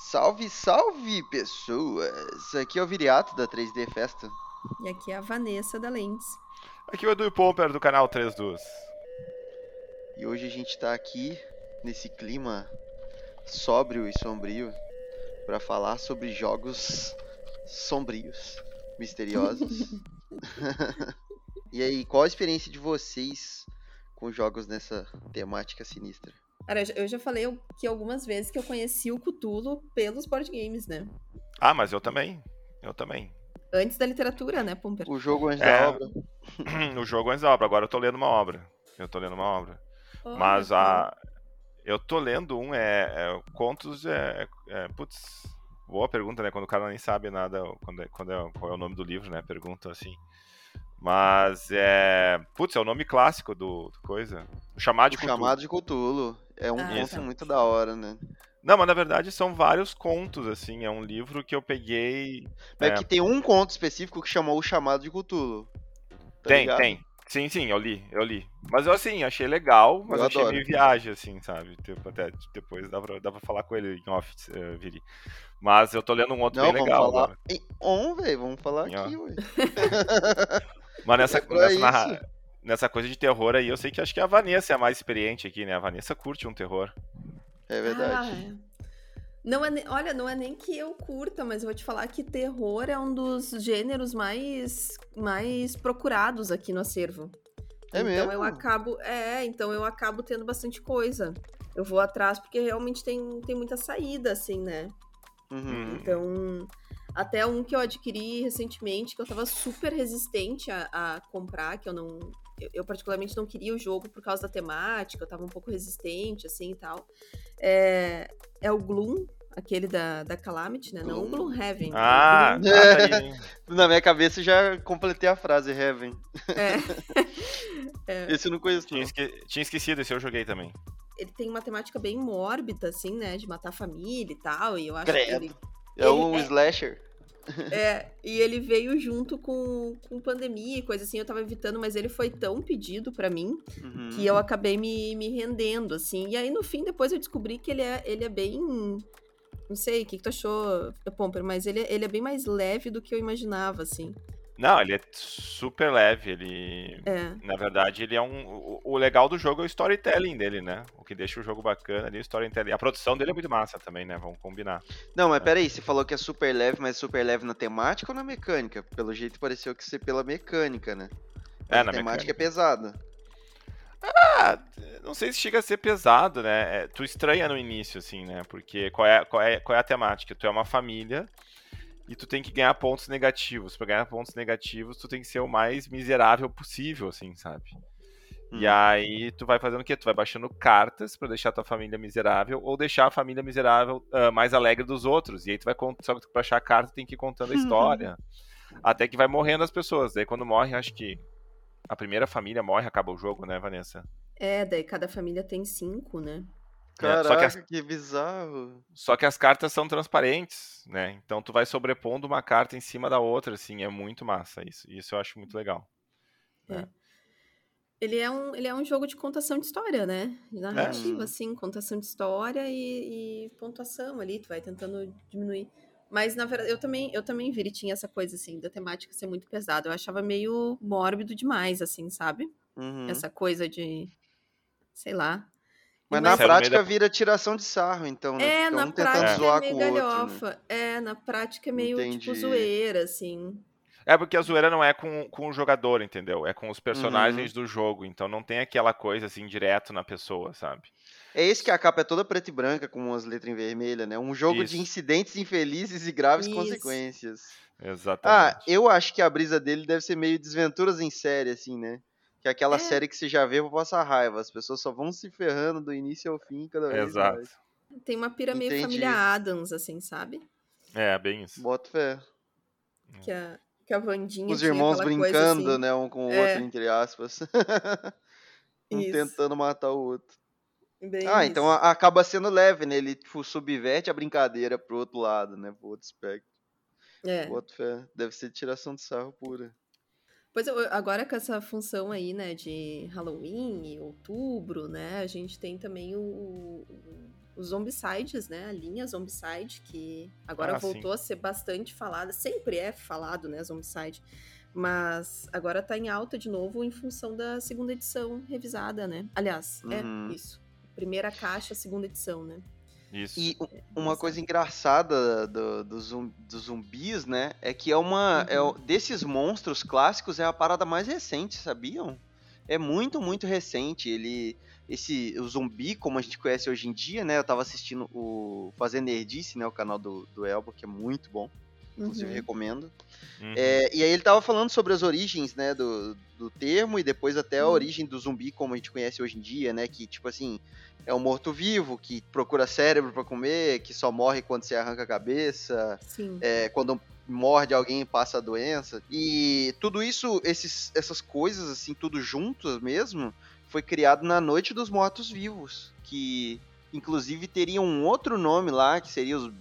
Salve, salve, pessoas! Aqui é o Viriato da 3D Festa. E aqui é a Vanessa da Lens. Aqui é o Edu Pomper do canal 3 Dos. E hoje a gente tá aqui nesse clima sóbrio e sombrio para falar sobre jogos sombrios, misteriosos. e aí, qual a experiência de vocês com jogos nessa temática sinistra? Cara, eu já falei que algumas vezes que eu conheci o Cthulhu pelos board games, né? Ah, mas eu também. Eu também. Antes da literatura, né, Pomper? O jogo antes é... da obra. o jogo antes da obra. Agora eu tô lendo uma obra. Eu tô lendo uma obra. Oh, mas a. Eu tô lendo um, é. é contos. É, é, Putz. Boa pergunta, né? Quando o cara nem sabe nada, quando é, quando é, qual é o nome do livro, né? Pergunta assim. Mas é. Putz, é o nome clássico do, do coisa. O chamado de o Cthulhu. chamado de Cthulhu. É um ah, conto tá. muito da hora, né? Não, mas na verdade são vários contos, assim. É um livro que eu peguei. É, é que tem um conto específico que chamou o chamado de Cthulhu. Tá tem, ligado? tem. Sim, sim, eu li, eu li. Mas eu assim, achei legal, mas eu achei adoro. meio viagem, assim, sabe? Tipo, até depois dá pra, dá pra falar com ele em off, uh, Viri. Mas eu tô lendo um outro Não, bem legal. Falar em on, velho, vamos falar aqui, ué. mas nessa, é nessa, narra... nessa coisa de terror aí, eu sei que acho que a Vanessa é a mais experiente aqui, né? A Vanessa curte um terror. É verdade. Ah, é. Não é, olha, não é nem que eu curta, mas eu vou te falar que terror é um dos gêneros mais, mais procurados aqui no acervo. É então mesmo? eu acabo, é, então eu acabo tendo bastante coisa. Eu vou atrás porque realmente tem, tem muita saída, assim, né? Uhum. Então, até um que eu adquiri recentemente, que eu tava super resistente a, a comprar, que eu não. Eu, eu, particularmente não queria o jogo por causa da temática, eu tava um pouco resistente, assim e tal. É, é o Gloom, aquele da, da Calamity, né? Não o Gloomhaven. Ah, Gloom. ah tá Na minha cabeça já completei a frase Heaven. É. é. Esse eu não conheço. Tinha, esque... Tinha esquecido, esse eu joguei também. Ele tem uma temática bem mórbida, assim, né? De matar a família e tal. E eu acho Credo. que ele. É um é... slasher. É, e ele veio junto com, com pandemia e coisa assim, eu tava evitando, mas ele foi tão pedido para mim uhum. que eu acabei me, me rendendo, assim. E aí, no fim, depois eu descobri que ele é, ele é bem. Não sei, o que, que tu achou, Pomper, mas ele, ele é bem mais leve do que eu imaginava, assim. Não, ele é super leve. Ele. É. Na verdade, ele é um. O legal do jogo é o storytelling dele, né? O que deixa o jogo bacana ali, o storytelling. A produção dele é muito massa também, né? Vamos combinar. Não, mas é. peraí, você falou que é super leve, mas super leve na temática ou na mecânica? Pelo jeito pareceu que ser pela mecânica, né? Mas é, na temática mecânica. é pesada. Ah, não sei se chega a ser pesado, né? É, tu estranha no início, assim, né? Porque qual é, qual, é, qual é a temática? Tu é uma família e tu tem que ganhar pontos negativos. Para ganhar pontos negativos, tu tem que ser o mais miserável possível, assim, sabe? Hum. E aí tu vai fazendo o quê? Tu vai baixando cartas para deixar tua família miserável ou deixar a família miserável uh, mais alegre dos outros. E aí tu vai só que pra achar a carta tem que ir contando a história. até que vai morrendo as pessoas. Daí quando morre, acho que a primeira família morre, acaba o jogo, né, Vanessa? É, daí cada família tem cinco, né? Caraca, é, que, as... que, bizarro. Só que as cartas são transparentes, né? Então tu vai sobrepondo uma carta em cima da outra, assim, é muito massa isso. Isso eu acho muito legal. É. Né? Ele é, um, ele é um jogo de contação de história, né? De narrativa, é. assim, contação de história e, e, pontuação ali, tu vai tentando diminuir. Mas, na verdade, eu também, eu também vi, ele tinha essa coisa, assim, da temática ser muito pesada. Eu achava meio mórbido demais, assim, sabe? Uhum. Essa coisa de, sei lá, mas, na prática vira tiração de sarro, então, né? É, Fica na um prática tentando zoar é meio com o outro, galhofa. né? É, na prática é meio, tipo, Entendi. zoeira, assim. É porque a zoeira não é com, com o jogador, entendeu? É com os personagens Uhum. do jogo. Então não tem aquela coisa assim direto na pessoa, sabe? É esse que a capa é toda preta e branca, com umas letras em vermelho, né? Um jogo de Isso. incidentes infelizes e graves Isso. consequências. Ah, Exatamente. eu acho que a brisa dele deve ser meio desventuras em série, assim, né? Que é aquela É. série que você já vê pra passar raiva. As pessoas só vão se ferrando do início ao fim cada vez Exato. mais. Tem uma pira meio Entendi. família Adams, assim, sabe? É, bem isso. Bota fé. Que a, que a Vandinha Os irmãos brincando, coisa, assim. né? Um com o É. outro, entre aspas. um Isso. tentando matar o outro. Bem Ah, isso. então acaba sendo leve, né? Ele tipo, subverte a brincadeira pro outro lado, né? Pro outro espectro. É. Bota fé. Deve ser tiração de sarro pura. Pois eu- agora com essa função aí, né, de Halloween e outubro, né, a gente tem também o, o- os Zombicides, né? A linha Zombicide, que agora Ah, voltou a ser bastante falada. Sempre é falado, né, Zombicide. Mas agora tá em alta de novo em função da segunda edição revisada, né? Aliás, Uhum. é isso. Primeira caixa, segunda edição, né? Isso. E uma coisa engraçada do, do zum- dos zumbis, né? É que é uma. É, o- desses monstros clássicos é a parada mais recente, sabiam? É muito, muito recente. Ele. Esse, o zumbi, como a gente conhece hoje em dia, né? Eu tava assistindo o Fazendo Nerdice, né? O canal do, do Elba, que é muito bom. Inclusive, Uhum. recomendo. Uhum. É, e aí ele tava falando sobre as origens, né, do, do termo e depois até a Hum. origem do zumbi como a gente conhece hoje em dia, né, que tipo assim, é um morto-vivo que procura cérebro pra comer, que só morre quando você arranca a cabeça, Sim. é, quando morde alguém passa a doença. E tudo isso, esses, essas coisas assim, tudo juntos mesmo, foi criado na Noite dos Mortos-Vivos, que inclusive teria um outro nome lá, que seria os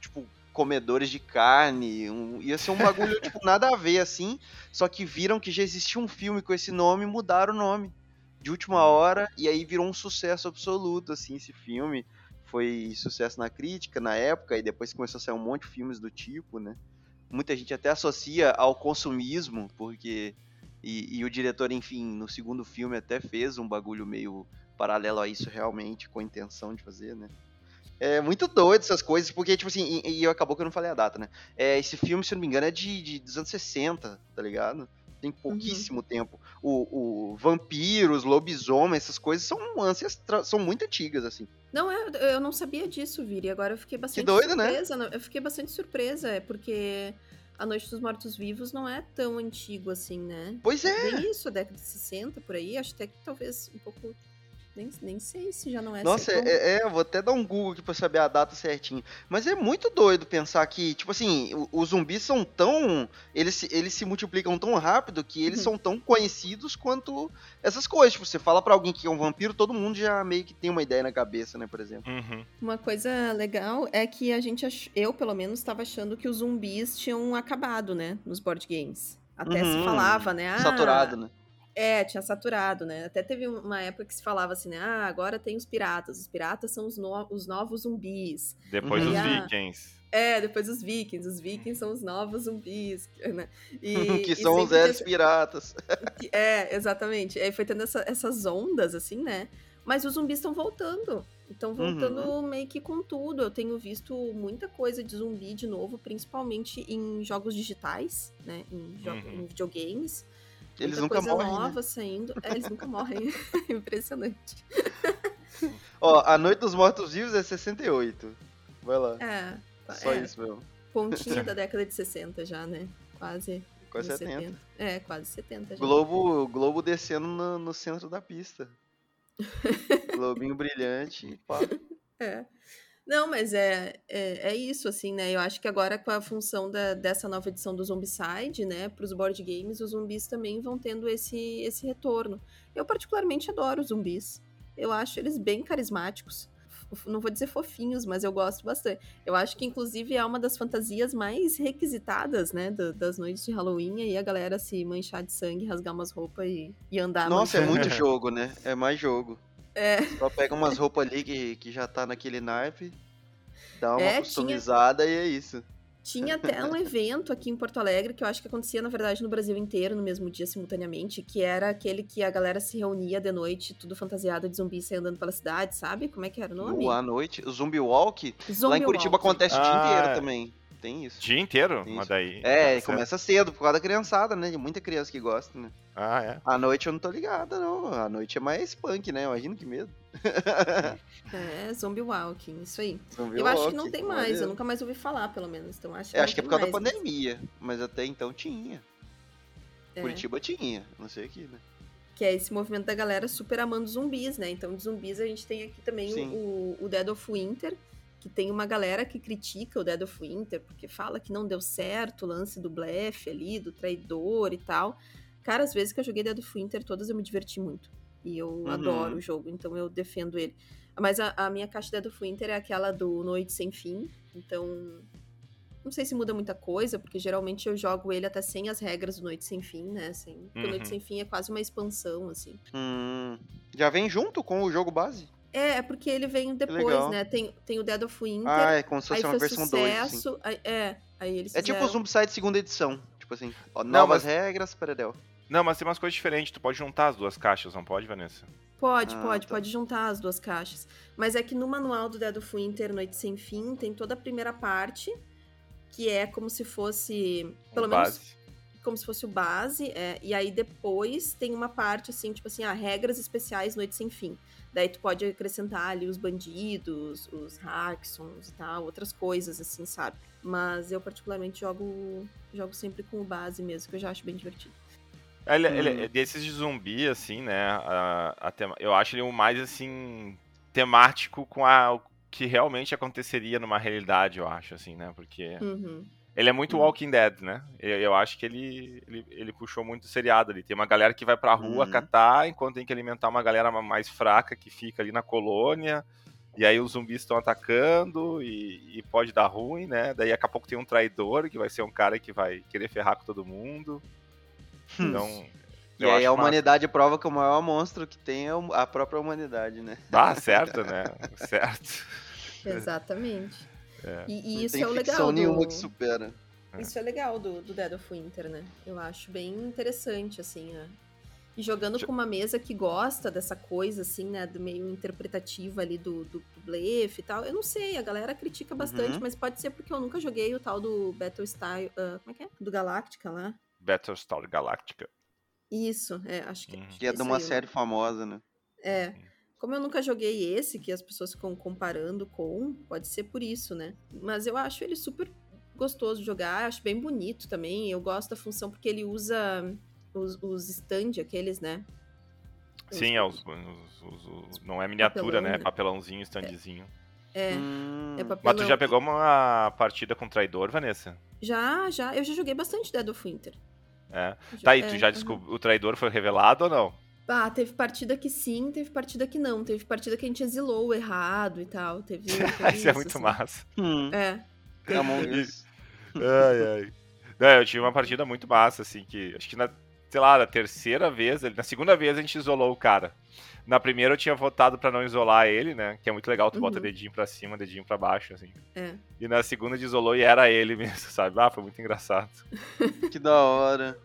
tipo comedores de carne, um- ia ser um bagulho tipo nada a ver assim, só que viram que já existia um filme com esse nome e mudaram o nome de última hora e aí virou um sucesso absoluto assim esse filme. Foi sucesso na crítica na época e depois começou a sair um monte de filmes do tipo, né? Muita gente até associa ao consumismo, porque e, e o diretor, enfim, no segundo filme até fez um bagulho meio paralelo a isso realmente, com a intenção de fazer, né? É muito doido essas coisas, porque, tipo assim, e, e acabou que eu não falei a data, né? É, esse filme, se eu não me engano, é de, de, dos anos 60, tá ligado? Tem pouquíssimo tempo. O, o vampiros, lobisomem, essas coisas são ancestrais, são muito antigas, assim. Não, eu, eu não sabia disso, Viri. Agora eu fiquei bastante doido, né? surpresa. né? Eu fiquei bastante surpresa, é porque A Noite dos Mortos Vivos não é tão antigo assim, né? Pois é! Bem isso, a década de 60, por aí. Acho até que talvez um pouco. Nem, nem sei se já não é Nossa, tão- é, é, eu vou até dar um Google aqui pra saber a data certinho. Mas é muito doido pensar que, tipo assim, os zumbis são tão. Eles, se- eles se multiplicam tão rápido que eles Uhum. são tão conhecidos quanto essas coisas. Tipo, você fala pra alguém que é um vampiro, todo mundo já meio que tem uma ideia na cabeça, né, por exemplo. Uhum. Uma coisa legal é que a gente, ach... eu pelo menos, estava achando que os zumbis tinham acabado, né? Nos board games. Até se Uhum. falava, né? Ah, Saturado, né? É, tinha saturado, né? Até teve uma época que se falava assim, né? Ah, agora tem os piratas. Os piratas são os, no- os novos zumbis. Depois a- vikings. É, depois os vikings. Os vikings são os novos zumbis, né? E, que são os tem- piratas. É, exatamente. Aí foi tendo essa- essas ondas, assim, né? Mas os zumbis estão voltando. Estão voltando Uhum. meio que com tudo. Eu tenho visto muita coisa de zumbi de novo, principalmente em jogos digitais, né? Em, jo- Uhum. em videogames. Eles nunca morrem. né? nova saindo. É, eles nunca morrem. Impressionante. Ó, a Noite dos Mortos-Vivos é 68. Vai lá. É, Só é, isso mesmo. pontinho da década de 60 já, né? Quase. Quase nos 70. É, quase 70 já. Globo, Globo descendo no, no centro da pista. Globinho brilhante pá. É. Não, mas é, é, é isso, assim, né? Eu acho que agora com a função da, dessa nova edição do Zombicide, né, para os board games, os zumbis também vão tendo esse, esse retorno. Eu particularmente adoro os zumbis. Eu acho eles bem carismáticos. Não vou dizer fofinhos, mas eu gosto bastante. Eu acho que, inclusive, é uma das fantasias mais requisitadas, né, do- das noites de Halloween, e aí a galera se manchar de sangue, rasgar umas roupas e, e andar Nossa, é manchando. muito jogo, né? É mais jogo. É. Só pega umas roupas ali que, que já tá naquele naipe, dá uma É, tinha- customizada e é isso. Tinha até um evento aqui em Porto Alegre, que eu acho que acontecia, na verdade, no Brasil inteiro, no mesmo dia, simultaneamente, que era aquele que a galera se reunia de noite, tudo fantasiado de zumbi, saia andando pela cidade, sabe? Como é que era o nome? No à noite, o Zumbi Walk, lá Zombie em Curitiba Walk. acontece o dia Ah, inteiro também. Tem isso. Dia inteiro? Isso. Mas daí. É, tá começa cedo, por causa da criançada, né? Tem muita criança que gosta, né? Ah, é. À noite eu não tô ligada, não. À noite é mais punk, né? Imagina que medo. É, Zombie Walking, isso aí. Zumbi eu acho que não tem mais, eu nunca mais ouvi falar, pelo menos. Então acho que É, acho que é por causa da mais, mas- pandemia, mas até então tinha. é. Curitiba tinha, não sei aqui, né? Que é esse movimento da galera super amando zumbis, né? Então, de zumbis a gente tem aqui também o, o Dead of Winter, que tem uma galera que critica o Dead of Winter, porque fala que não deu certo o lance do blefe ali, do traidor e tal. Cara, às vezes que eu joguei Dead of Winter, todas eu me diverti muito. E eu Uhum. adoro o jogo, então eu defendo ele. Mas a, a minha caixa Dead of Winter é aquela do Noite Sem Fim, então... Não sei se muda muita coisa, porque geralmente eu jogo ele até sem as regras do Noite Sem Fim, né? Sem, porque o Noite Uhum. Sem Fim é quase uma expansão, assim. Hum, já vem junto com o jogo base? É, é porque ele vem depois, né? Tem, tem o Dead of Winter, Ah, é como se aí fosse uma versão 2. Assim. sucesso. aí- é, aí eles É tipo o fizeram- Zombicide segunda edição. Tipo assim, ó, Não, novas mas- regras, Peredel. Não, mas tem umas coisas diferentes. Tu pode juntar as duas caixas, não pode, Vanessa? Pode, Ah, pode, tá. pode juntar as duas caixas. Mas é que no manual do Dead of Winter Noite Sem Fim tem toda a primeira parte, que é como se fosse. Pelo Um menos base. Como se fosse o base, é, e aí depois tem uma parte assim, tipo assim, ah, regras especiais Noite Sem Fim. Daí tu pode acrescentar ali os bandidos, os Hacksons e tal, outras coisas assim, sabe? Mas eu particularmente jogo jogo sempre com o base mesmo, que eu já acho bem divertido. Ele, Hum. ele- desses de zumbi, assim, né? a- a tema- eu acho ele o mais, assim, temático com a, o que realmente aconteceria numa realidade, eu acho, assim, né? Porque Uhum. Ele é muito Hum. Walking Dead, né? Eu, eu acho que ele, ele, ele puxou muito o seriado ali. Tem uma galera que vai pra rua Uhum. catar, enquanto tem que alimentar uma galera ma- mais fraca que fica ali na colônia. E aí os zumbis estão atacando e, e pode dar ruim, né? Daí daqui a pouco tem um traidor que vai ser um cara que vai querer ferrar com todo mundo. Então. E aí a humanidade prova que o maior monstro que tem é a própria humanidade, né? Ah, certo, né? Certo. Exatamente. É. E, e Não isso tem é o legal nenhuma do... que supera. Isso é legal do, do Dead of Winter, né? Eu acho bem interessante, assim, né? E jogando Jo- com uma mesa que gosta dessa coisa, assim, né? Do meio interpretativa ali do, do, do blefe e tal. Eu não sei, a galera critica bastante, Uhum. mas pode ser porque eu nunca joguei o tal do Battlestar... ah, como é que é? Do Galactica lá. Battlestar Galactica. Isso, é, acho que... Uhum. acho Que é de uma aí o série famosa, né? É. Como eu nunca joguei esse, que as pessoas ficam comparando com, pode ser por isso, né? Mas eu acho ele super gostoso de jogar, acho bem bonito também. Eu gosto da função porque ele usa os, os stand, aqueles, né? Sim, é os, os- os- os- não é miniatura, Papelão, né? né? Papelãozinho, standzinho. É, Hum, é papelão. Mas tu já pegou uma partida com traidor, Vanessa? Já, já. Eu já joguei bastante Dead of Winter. É. Já- Tá, e é, tu já aham. descobriu. O traidor foi revelado ou não? Ah, teve partida que sim, teve partida que não. Teve partida que a gente exilou errado e tal. Teve, teve Isso é muito assim. massa. hum, É. Us. Ai, ai. Não, eu tive uma partida muito massa, assim, que acho que na, sei lá, na terceira vez, na segunda vez a gente isolou o cara. Na primeira eu tinha votado pra não isolar ele, né? Que é muito legal, tu bota Uhum. dedinho pra cima, dedinho pra baixo, assim. É. E na segunda isolou e era ele mesmo, sabe? Ah, foi muito engraçado. Que da hora.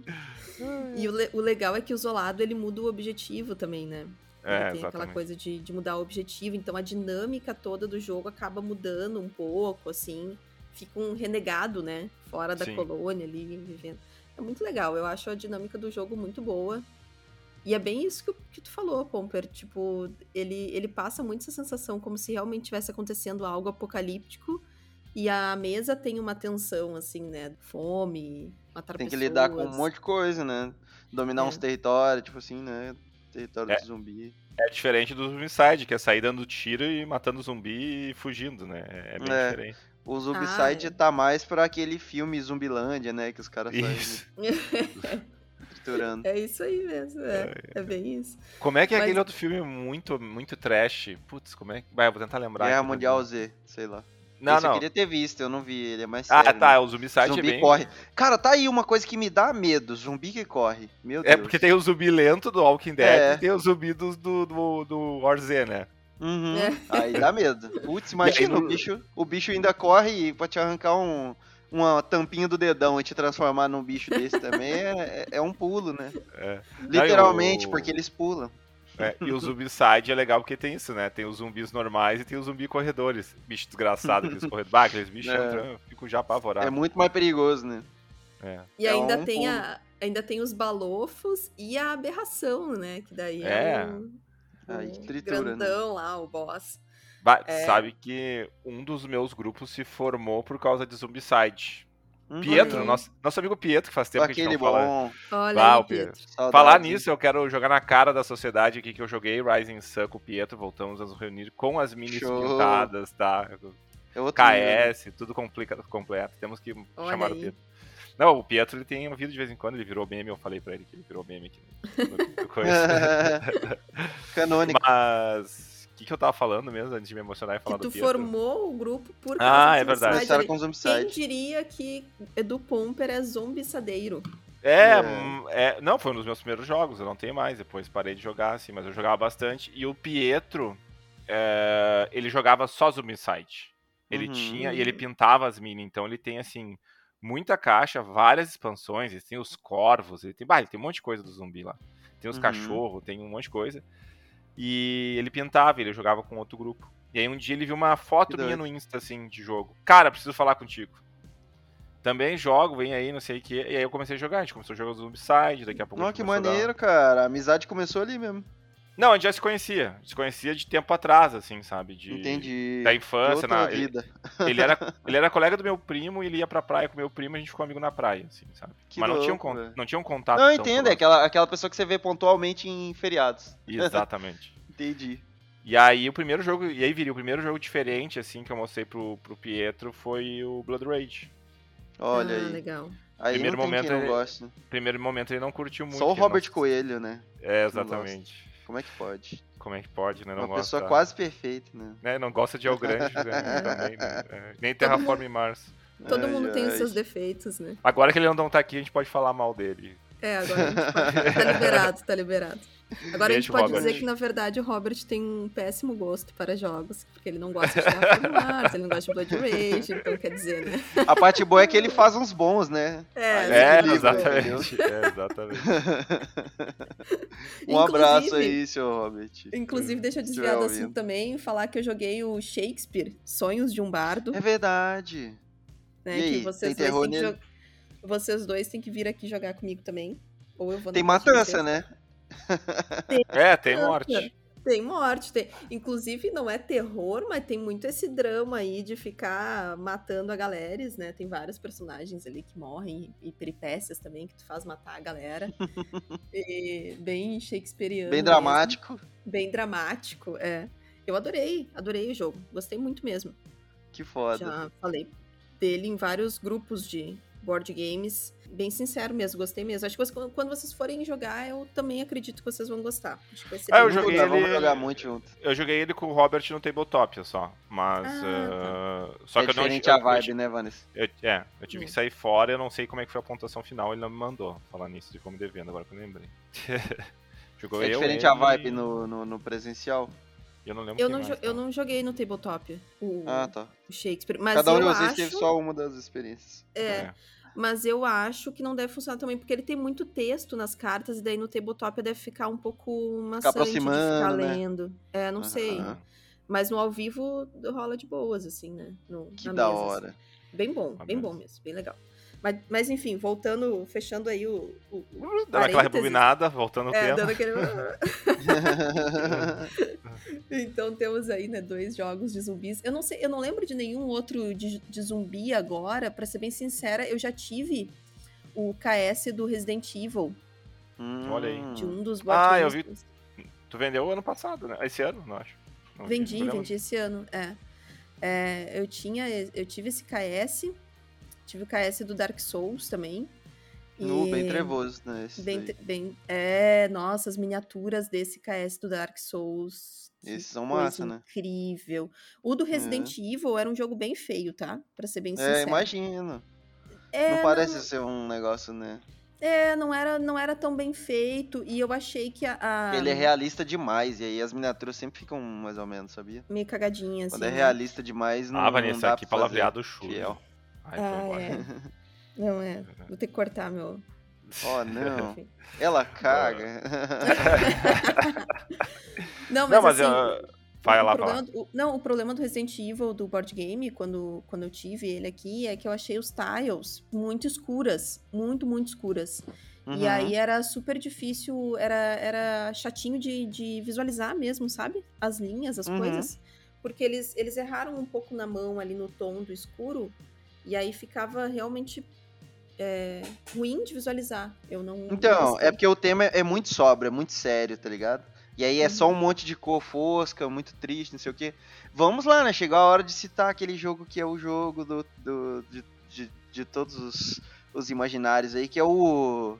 E o, le- o legal é que o isolado ele muda o objetivo também, né? É, tem aquela exatamente. coisa de, de mudar o objetivo, então a dinâmica toda do jogo acaba mudando um pouco, assim. Fica um renegado, né? Fora da Sim. colônia ali, vivendo. É muito legal, eu acho a dinâmica do jogo muito boa. E é bem isso que, que tu falou, Pomper. Tipo, ele, ele passa muito essa sensação como se realmente tivesse acontecendo algo apocalíptico. E a mesa tem uma tensão, assim, né? Fome, matar Tem que pessoas. lidar com um monte de coisa, né? Dominar É. uns territórios, tipo assim, né? Território É. de zumbi. É diferente do Zombicide, que é sair dando tiro e matando zumbi e fugindo, né? É bem É. diferente. O Zombicide é. tá mais pra aquele filme Zumbilândia, né? Que os caras saem triturando. É isso aí mesmo, é, é bem isso. Como é que é Mas- aquele outro filme muito, muito trash? Putz, como é que. Vai, eu vou tentar lembrar. Guerra aqui, mas- Mundial Z, sei lá. Não, Esse eu não. queria ter visto, eu não vi, ele é mais Ah, sério. tá, né? o Zombicide Zumbi é bem. corre. Cara, tá aí uma coisa que me dá medo, zumbi que corre. Meu Deus. É porque tem o zumbi lento do Walking Dead É. e tem o zumbi do, do, do, do né? Uhum. É. Aí dá medo. Putz, imagina, no- o, bicho, o bicho ainda corre e pra te arrancar um, uma tampinha do dedão e te transformar num bicho desse também é, é- é um pulo, né? É. Literalmente, o- porque eles pulam. É, e o Zombicide é legal porque tem isso, né? Tem os zumbis normais e tem os zumbi corredores. Bicho desgraçado, aqueles corredores. Bah, aqueles bichos É. entram, eu fico já apavorado. É muito mais perigoso, né? É. E É ainda um tem pulo. a ainda tem os balofos e a aberração, né? Que daí é, É. o, Aí o tritura, né? grandão lá, o boss. Bah, É. Sabe que um dos meus grupos se formou por causa de Zombicide. Uhum. Pietro, Uhum. nosso, nosso amigo Pietro, que faz tempo que a gente Aquele não fala. bom. Olha Ah, aí, o. Pietro. saudades. Falar nisso, eu quero jogar na cara da sociedade aqui que eu joguei Rising Sun com o Pietro. Voltamos a nos reunir com as minis Show. pintadas, tá? Nível. KS, tudo complica, completo. Temos que Olha chamar o aí. Pietro. Não, o Pietro ele tem vídeo de vez em quando, ele virou meme, eu falei pra ele que ele virou meme aqui. Canônico. Mas o que, que eu tava falando mesmo antes de me emocionar e falar Que tu do Pietro? formou o grupo por Ah, causa é do verdade. Começaram ali. com Quem diria que Edu Pomper é zombiçadeiro? É, É. hum, é, não, foi um dos meus primeiros jogos, eu não tenho mais, depois parei de jogar, assim, mas eu jogava bastante. E o Pietro, é, ele jogava só Zombicide. Ele Uhum. tinha e ele pintava as mini, então ele tem assim muita caixa, várias expansões, ele tem os corvos, ele tem, bah, ele tem um monte de coisa do zumbi lá. Tem os Uhum. cachorros, tem um monte de coisa. E ele pintava, ele jogava com outro grupo. E aí um dia ele viu uma foto minha no Insta assim de jogo. Cara, preciso falar contigo. Também jogo, vem aí, não sei o que. E aí eu comecei a jogar, a gente começou a jogar Zombicide, daqui a pouco Não, que maneiro, cara. A amizade começou ali mesmo. Não, a gente já se conhecia. Se conhecia de tempo atrás, assim, sabe? De, Entendi. Da infância. na- ele, vida. ele era, ele era colega do meu primo e ele ia pra praia com meu primo e a gente ficou amigo na praia, assim, sabe? Que Mas não, tinha um, louco, velho. não tinha um contato. Não, eu entendo. É aquela, aquela pessoa que você vê pontualmente em feriados. Exatamente. Entendi. E aí o primeiro jogo, e aí viria, o primeiro jogo diferente, assim, que eu mostrei pro, pro Pietro foi o Blood Rage. Olha ah, aí. legal. Aí Primeiro não tem momento quem não ele- goste. Primeiro momento ele não curtiu muito. Só o ele Robert não- Coelho, né? É, exatamente. Como é que pode? Como é que pode, né? Não Uma gosta, pessoa quase perfeita, né? né? Não gosta de El Grande né? também, né? É, Nem Terraform Mars. Todo Ai, mundo tem os ai. seus defeitos, né? Agora que ele não tá aqui, a gente pode falar mal dele. É, agora a gente pode... tá liberado, tá liberado. Agora a gente pode Robert. dizer que, na verdade, o Robert tem um péssimo gosto para jogos, porque ele não gosta de Terraform Mars, ele não gosta de Blood Rage, então quer dizer, né? A parte boa é que ele faz uns bons, né? É, É, exatamente. É, exatamente. Um abraço Inclusive- aí, seu Robert. Inclusive, deixa eu Se desviar do assunto também falar que eu joguei o Shakespeare, Sonhos de um Bardo, É verdade. né? e aí, que vocês tem dois têm que Vocês dois têm que vir aqui jogar comigo também. Ou eu vou Tem matança, vocês. Né? É, tem morte. Tem morte, tem. Inclusive, não é terror, mas tem muito esse drama aí de ficar matando a galera, né? Tem vários personagens ali que morrem e peripécias também que tu faz matar a galera. E bem shakespeariano. Bem mesmo. dramático. Bem dramático, é. Eu adorei, adorei o jogo. Gostei muito mesmo. Que foda. Já falei dele em vários grupos de board games. Bem sincero mesmo, gostei mesmo. Acho que quando vocês forem jogar, eu também acredito que vocês vão gostar. Acho que vai ser Ah, eu joguei legal. Vamos ele- jogar muito junto. Eu joguei ele com o Robert no Tabletop só. Mas. Ah, uh, só é que eu não. diferente eu- a eu- vibe, né, Vanessa? Eu, é, eu tive Hum. que sair fora, eu não sei como é que foi a pontuação final, ele não me mandou falar nisso, ficou me devendo agora que eu lembrei. Jogou É eu, diferente ele a vibe no, no, no presencial. Eu não lembro Eu não, mais, jo- eu tá? não joguei no tabletop o, Ah, tá. o Shakespeare, mas Cada um eu de vocês acho, teve só uma das experiências. é, mas eu acho que não deve funcionar também porque ele tem muito texto nas cartas e daí no tabletop deve ficar um pouco maçante de ficar né? lendo. É, não sei. Aham. Mas no ao vivo rola de boas assim, né? No, Que na da mesa, hora. assim. Bem bom, Ah, bem bom mesmo, bem legal. Mas, mas enfim, voltando, fechando aí o, o- o- Dando aquela rebobinada, voltando ao é, tema. dando aquele Então temos aí, né, dois jogos de zumbis. Eu não sei, eu não lembro de nenhum outro de, de zumbi agora, pra ser bem sincera, eu já tive o KS do Resident Evil, Olha aí. de um dos Ah, eu games. Tu vendeu ano passado, né? Esse ano, não acho. Não vi, Vendi, vendi esse ano, é. É, eu tinha, eu tive esse KS, tive o KS do Dark Souls também. Nu, e- bem trevoso, né? esse Bem, bem, é, nossa, as miniaturas desse KS do Dark Souls. Esses são massa, né? Incrível. O do Resident Evil era um jogo bem feio, tá? Pra ser bem sincero. É, imagino. É, não parece ser um negócio, né? É, não era, não era tão bem feito. E eu achei que a. a- Ele é realista demais, e aí as miniaturas sempre ficam mais ou menos, sabia? Meio cagadinha, assim. Quando é né? realista demais, não, Ah, não Vanessa, dá aqui palavreado chulo. Ai, Ah, é. Não, é. Vou ter que cortar meu. Oh, não. Ela caga. Não, mas, Não, mas assim. eu- vai o lá, problema vai do- o- não, o problema do Resident Evil do board game, quando, quando eu tive ele aqui, é que eu achei os tiles muito escuras. Muito, muito escuras. E Uhum. aí era super difícil, era, era chatinho de, de visualizar mesmo, sabe? As linhas, as Uhum. coisas. Porque eles, eles erraram um pouco na mão ali no tom do escuro. E aí ficava realmente é, ruim de visualizar. Eu não. não Então, gostei. é porque o tema é muito sóbrio, é muito sério, tá ligado? E aí é Uhum. só um monte de cor fosca, muito triste, não sei o quê. Vamos lá, né? Chegou a hora de citar aquele jogo que é o jogo do, do- de, de, de todos os, os imaginários aí, que é o.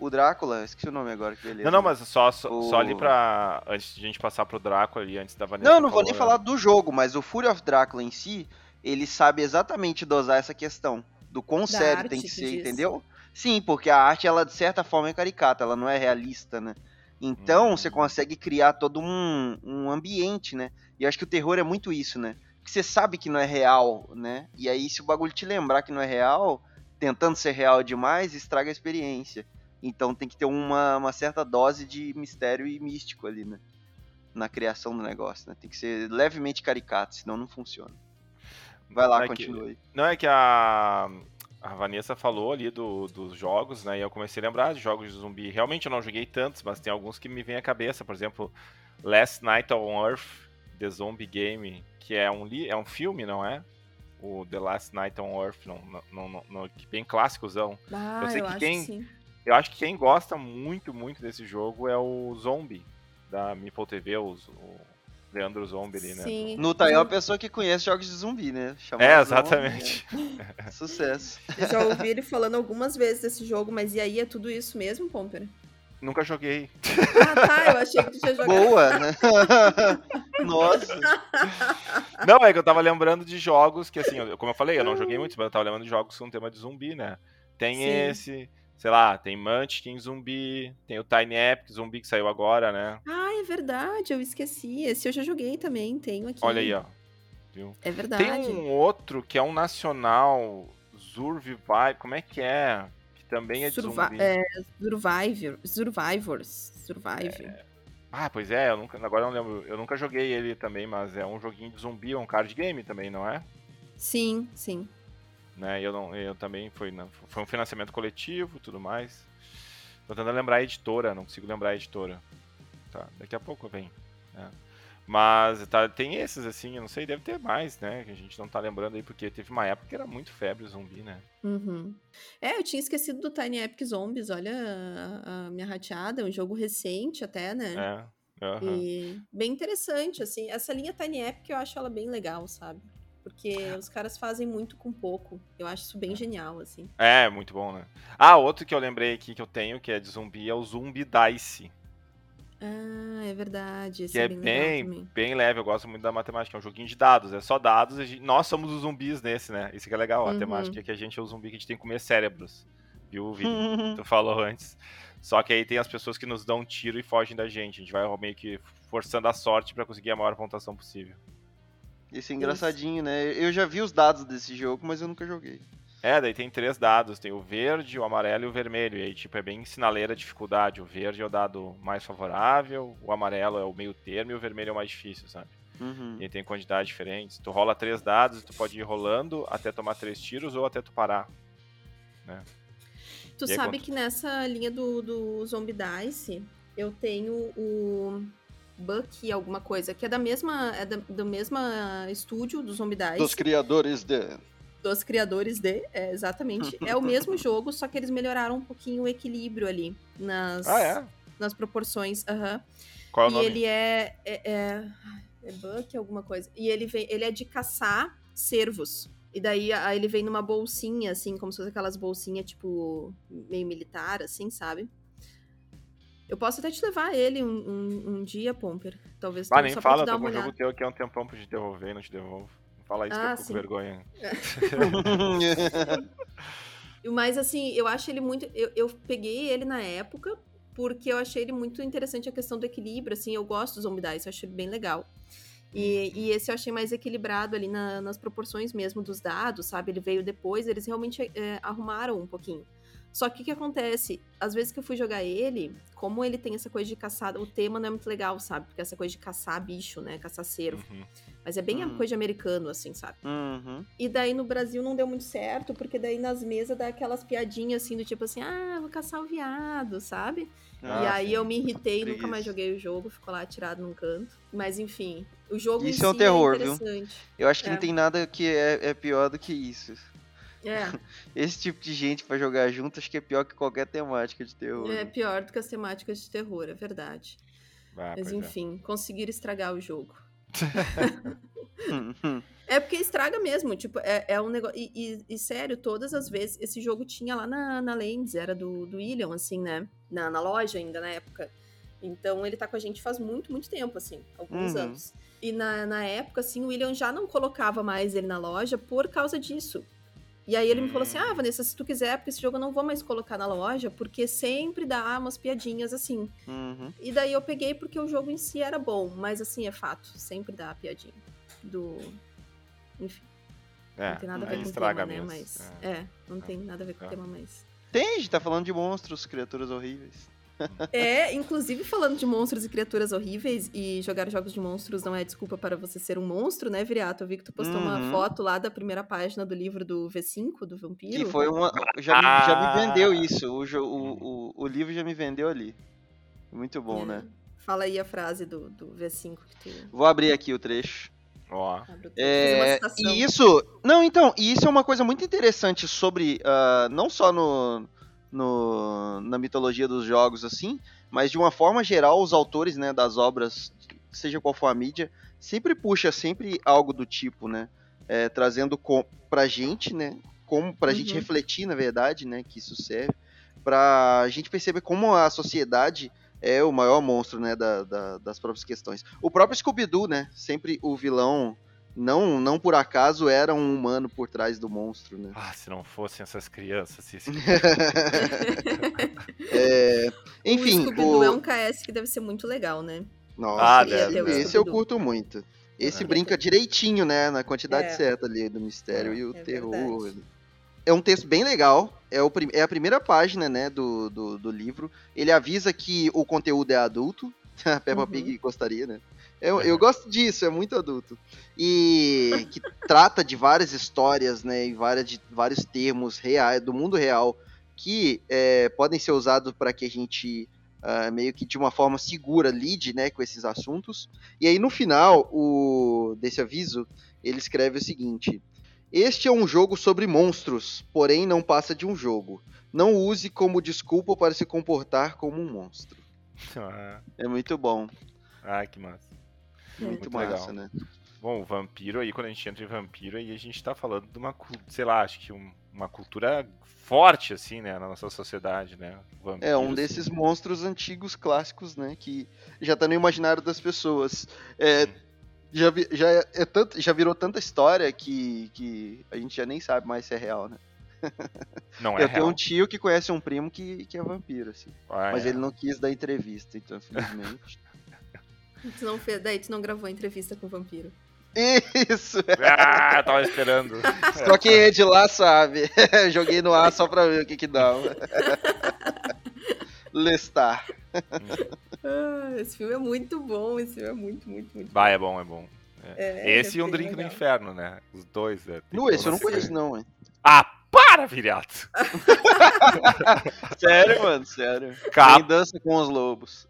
O Drácula. Esqueci o nome agora, que beleza. Não, não, mas só, só, O- só ali pra. Antes de a gente passar pro Drácula ali, antes da Vanessa. Não, não vou nem falou, falar do jogo, mas o Fury of Drácula em si, ele sabe exatamente dosar essa questão. Do quão sério arte tem que ser, diz. entendeu? Sim, porque a arte, ela de certa forma é caricata, ela não é realista, né? Então Hum. você consegue criar todo um, um ambiente, né? E eu acho que o terror é muito isso, né? Que você sabe que não é real, né? E aí, se o bagulho te lembrar que não é real, tentando ser real demais, estraga a experiência. Então tem que ter uma, uma certa dose de mistério e místico ali, né? Na criação do negócio, né? Tem que ser levemente caricato, senão não funciona. Vai lá, Não é que- continue. Não é que a, a Vanessa falou ali do- dos jogos, né? E eu comecei a lembrar de jogos de zumbi. Realmente eu não joguei tantos, mas tem alguns que me vêm à cabeça. Por exemplo, Last Night on Earth, The Zombie Game, que é um, li- é um filme, não é? O The Last Night on Earth, não, não, não, não- bem clássicozão. Ah, Eu eu, sei que acho quem- que sim. Eu acho que quem gosta muito, muito desse jogo é o Zombie, da Meeple TV, o, o Leandro Zombie ali, né? Sim. No tá aí uma pessoa que conhece jogos de zumbi, né? Chamado É, Zombie, exatamente. é Sucesso. Eu já ouvi ele falando algumas vezes desse jogo, mas e aí é tudo isso mesmo, Pomper? Nunca joguei. Ah, tá, eu achei que tu tinha jogado. Boa, né? Nossa. Não, é que eu tava lembrando de jogos que, assim, como eu falei, eu não joguei muitos, mas eu tava lembrando de jogos com tema de zumbi, né? Tem Sim. esse, sei lá, tem Munchkin zumbi, tem o Tiny Epic zumbi que saiu agora, né? Ah, é verdade, eu esqueci. Esse eu já joguei também, tenho aqui. Olha aí, ó. Viu? É verdade. Tem um outro que é um nacional, Survive, como é que é? Que também é de Survi- zumbi. é, Survivor, Survivors. Survive. Ah, pois é, eu nunca, agora eu não lembro. Eu nunca joguei ele também, mas é um joguinho de zumbi, é um card game também, não é? Sim, sim. Né? Eu, não, eu também foi, foi um financiamento coletivo e tudo mais. Tô tentando lembrar a editora, não consigo lembrar a editora. Tá, daqui a pouco vem. né? Mas tá, tem esses, assim, eu não sei, deve ter mais, né? Que a gente não tá lembrando aí, porque teve uma época que era muito febre o zumbi, né? Uhum. É, eu tinha esquecido do Tiny Epic Zombies, olha a, a minha rateada, é um jogo recente até, né? É. aham. E bem interessante, assim. Essa linha Tiny Epic eu acho ela bem legal, sabe? Porque os caras fazem muito com pouco. Eu acho isso bem genial, assim. É, muito bom, né? Ah, outro que eu lembrei aqui que eu tenho, que é de zumbi, é o Zumbi Dice. Ah, é verdade. Esse Que é, é bem legal bem, bem leve, eu gosto muito da matemática. É um joguinho de dados, é só dados. a gente- nós somos os zumbis nesse, né? Isso que é legal, a Uhum. temática é que a gente é o zumbi que a gente tem que comer cérebros. Viu, Vini? Tu falou antes. Só que aí tem as pessoas que nos dão um tiro e fogem da gente. A gente vai meio que forçando a sorte pra conseguir a maior pontuação possível. Esse é engraçadinho, né? Eu já vi os dados desse jogo, mas eu nunca joguei. É, daí tem três dados, tem o verde, o amarelo e o vermelho. E aí, tipo, é bem sinaleira a dificuldade. O verde é o dado mais favorável, o amarelo é o meio termo e o vermelho é o mais difícil, sabe? Uhum. E aí tem quantidades diferentes. Tu rola três dados e tu pode ir rolando até tomar três tiros ou até tu parar. Tu E aí, sabe quanto- que nessa linha do, do Zombie Dice, eu tenho o Bucky alguma coisa, que é da mesma, é da, do mesmo estúdio do Zombie Dice. Dos criadores de. Dos criadores de, é, exatamente. É o mesmo jogo, só que eles melhoraram um pouquinho o equilíbrio ali nas, Ah, é? nas proporções. aham. Qual é o e nome? ele é, é, é, é Buck alguma coisa. E ele, vem, ele é de caçar cervos. E daí aí ele vem numa bolsinha, assim, como se fosse aquelas bolsinhas, tipo, meio militar, assim, sabe? Eu posso até te levar ele um, um, um dia, Pomper. Talvez Ah, nem só fala, tô com um jogo teu aqui há um tempão pra te devolver e não te devolvo. Fala isso que Ah, eu fico sim. com vergonha. Mas assim, eu acho ele muito. Eu, eu peguei ele na época porque eu achei ele muito interessante a questão do equilíbrio. Assim, eu gosto do Zombie Dice, eu achei ele bem legal. E, e esse eu achei mais equilibrado ali na- nas proporções mesmo dos dados, sabe? Ele veio depois, eles realmente é, arrumaram um pouquinho. Só que o que acontece? Às vezes que eu fui jogar ele, como ele tem essa coisa de caçar, o tema não é muito legal, sabe? Porque essa coisa de caçar bicho, né? Caçar cervo. Uhum. Mas é bem a Hum. coisa de americano, assim, sabe? Uhum. E daí no Brasil não deu muito certo, porque daí nas mesas dá aquelas piadinhas assim do tipo assim, ah, vou caçar o viado, sabe? Ah, e aí sim. eu me irritei, nunca mais joguei o jogo, ficou lá atirado num canto. Mas enfim, o jogo em Isso é um si terror, viu? interessante. Eu acho que É. não tem nada que é, é pior do que isso. É, Esse tipo de gente pra jogar junto, acho que é pior que qualquer temática de terror. é pior do que as temáticas de terror, é verdade. Ah, Mas é. enfim, conseguiram estragar o jogo. É porque estraga mesmo, tipo, é, é um negócio. E, e- e, sério, todas as vezes, esse jogo tinha lá na, na Lens, era do, do William, assim, né? Na, na loja ainda, na época. Então ele tá com a gente faz muito, muito tempo, assim, alguns Uhum. anos. E na, na época, assim, o William já não colocava mais ele na loja por causa disso. E aí ele me falou assim: Ah, Vanessa, se tu quiser, porque esse jogo eu não vou mais colocar na loja, porque sempre dá umas piadinhas assim. Uhum. E daí eu peguei porque o jogo em si era bom, mas assim, é fato, sempre dá piadinha. Do. Enfim. É, não tem nada a ver com o tema, né? mesmo. Mas. É. É, não tem nada a ver com o É. tema, mas. Tem, a gente tá falando de monstros, criaturas horríveis. É, inclusive falando de monstros e criaturas horríveis, e jogar jogos de monstros não é desculpa para você ser um monstro, né, Viriato? Eu vi que tu postou Uhum. uma foto lá da primeira página do livro do V5, do Vampiro. Que foi uma. Já me, já me vendeu isso. O, o, o, o livro já me vendeu ali. Muito bom, É. né? Fala aí a frase do, do V5 que tu Vou abrir aqui o trecho. Ó, abre o texto, fazer uma É, e isso. Não, então, e isso é uma coisa muito interessante sobre. ah, não só no, no, na mitologia dos jogos, assim, mas de uma forma geral, os autores né, das obras, seja qual for a mídia, sempre puxa sempre algo do tipo, né? é, trazendo com, pra gente, né? Como, pra gente Uhum. refletir, na verdade, né? Que isso serve. Pra gente perceber como a sociedade é o maior monstro, né? da- da- das próprias questões. O próprio Scooby-Doo, né? Sempre o vilão, não, não por acaso, era um humano por trás do monstro, né? ah, se não fossem essas crianças, se esse... É, enfim, o Scooby-Doo o- é um KS que deve ser muito legal, né? Nossa, Ah, esse, deve, deve. esse eu curto muito. Esse É. brinca direitinho, né? Na quantidade É. certa ali do mistério É. e o É terror. verdade. É um texto bem legal. É, o prim- é a primeira página, né, do, do, do livro. Ele avisa que o conteúdo é adulto. A Peppa Uhum. Pig gostaria, né? Eu, eu gosto disso, é muito adulto. E que trata de várias histórias, né? E várias, de, vários termos reais, do mundo real, que é, podem ser usados para que a gente ah, meio que de uma forma segura lide né, com esses assuntos. E aí no final o, desse aviso, ele escreve o seguinte: Este é um jogo sobre monstros, porém não passa de um jogo. Não use como desculpa para se comportar como um monstro. Ah, É muito bom, ah, que massa. Muito, Muito massa, legal. né? Bom, o vampiro aí, quando a gente entra em vampiro, aí a gente tá falando de uma, sei lá, acho que um- uma cultura forte, assim, né, na nossa sociedade, né? Vampiro, É um assim. desses monstros antigos clássicos, né? Que já tá no imaginário das pessoas. É, Sim. já, vi- já, é tanto, já virou tanta história que, que a gente já nem sabe mais se é real, né? Não é Eu tenho real. um tio que conhece um primo que, que é vampiro, assim. Ah, Mas é. ele não quis dar entrevista, então, infelizmente. Tu não fez, daí tu não gravou a entrevista com o vampiro. Isso! Ah, tava esperando. Só quem é de lá sabe. Joguei no ar só pra ver o que que dá. Lestar. Ah, esse filme é muito bom, esse filme é muito, muito, muito Vai, é bom, é bom. É, Esse e é um drink no legal. inferno, né? Os dois. É, que esse eu não conheço, não, hein? Ah, para, viriato! Sério, mano, sério. Cap... Quem dança com os lobos.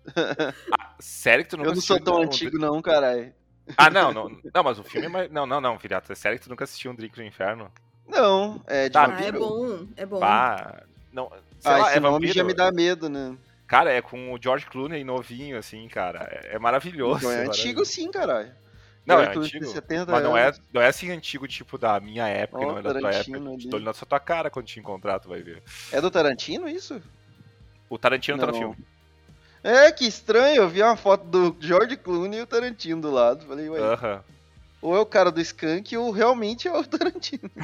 Sério que tu nunca Eu não sou tão um antigo, não, caralho. Ah, não, não. Não, mas o filme é mais. Não, não, não, viriato. É sério que tu nunca assistiu um drink no inferno? Não, é de Tá, Ah, é bom, é bom. Ah, não. Sei Ah, lá, esse é nome vampiro. já me dá medo, né? Cara, é com o George Clooney novinho, assim, cara. É, é maravilhoso. Então é maravilhoso. antigo sim, caralho. Não, é antigo. 70 Mas não é, não é assim antigo, tipo, da minha época, Ó, não é da tua época. ali. Tô olhando só tua cara quando te encontrar, tu vai ver. É do Tarantino isso? O Tarantino tá no Não. filme. É, que estranho. Eu vi uma foto do George Clooney e o Tarantino do lado. Falei, ué, Aham. ou é o cara do Skank ou realmente é o Tarantino.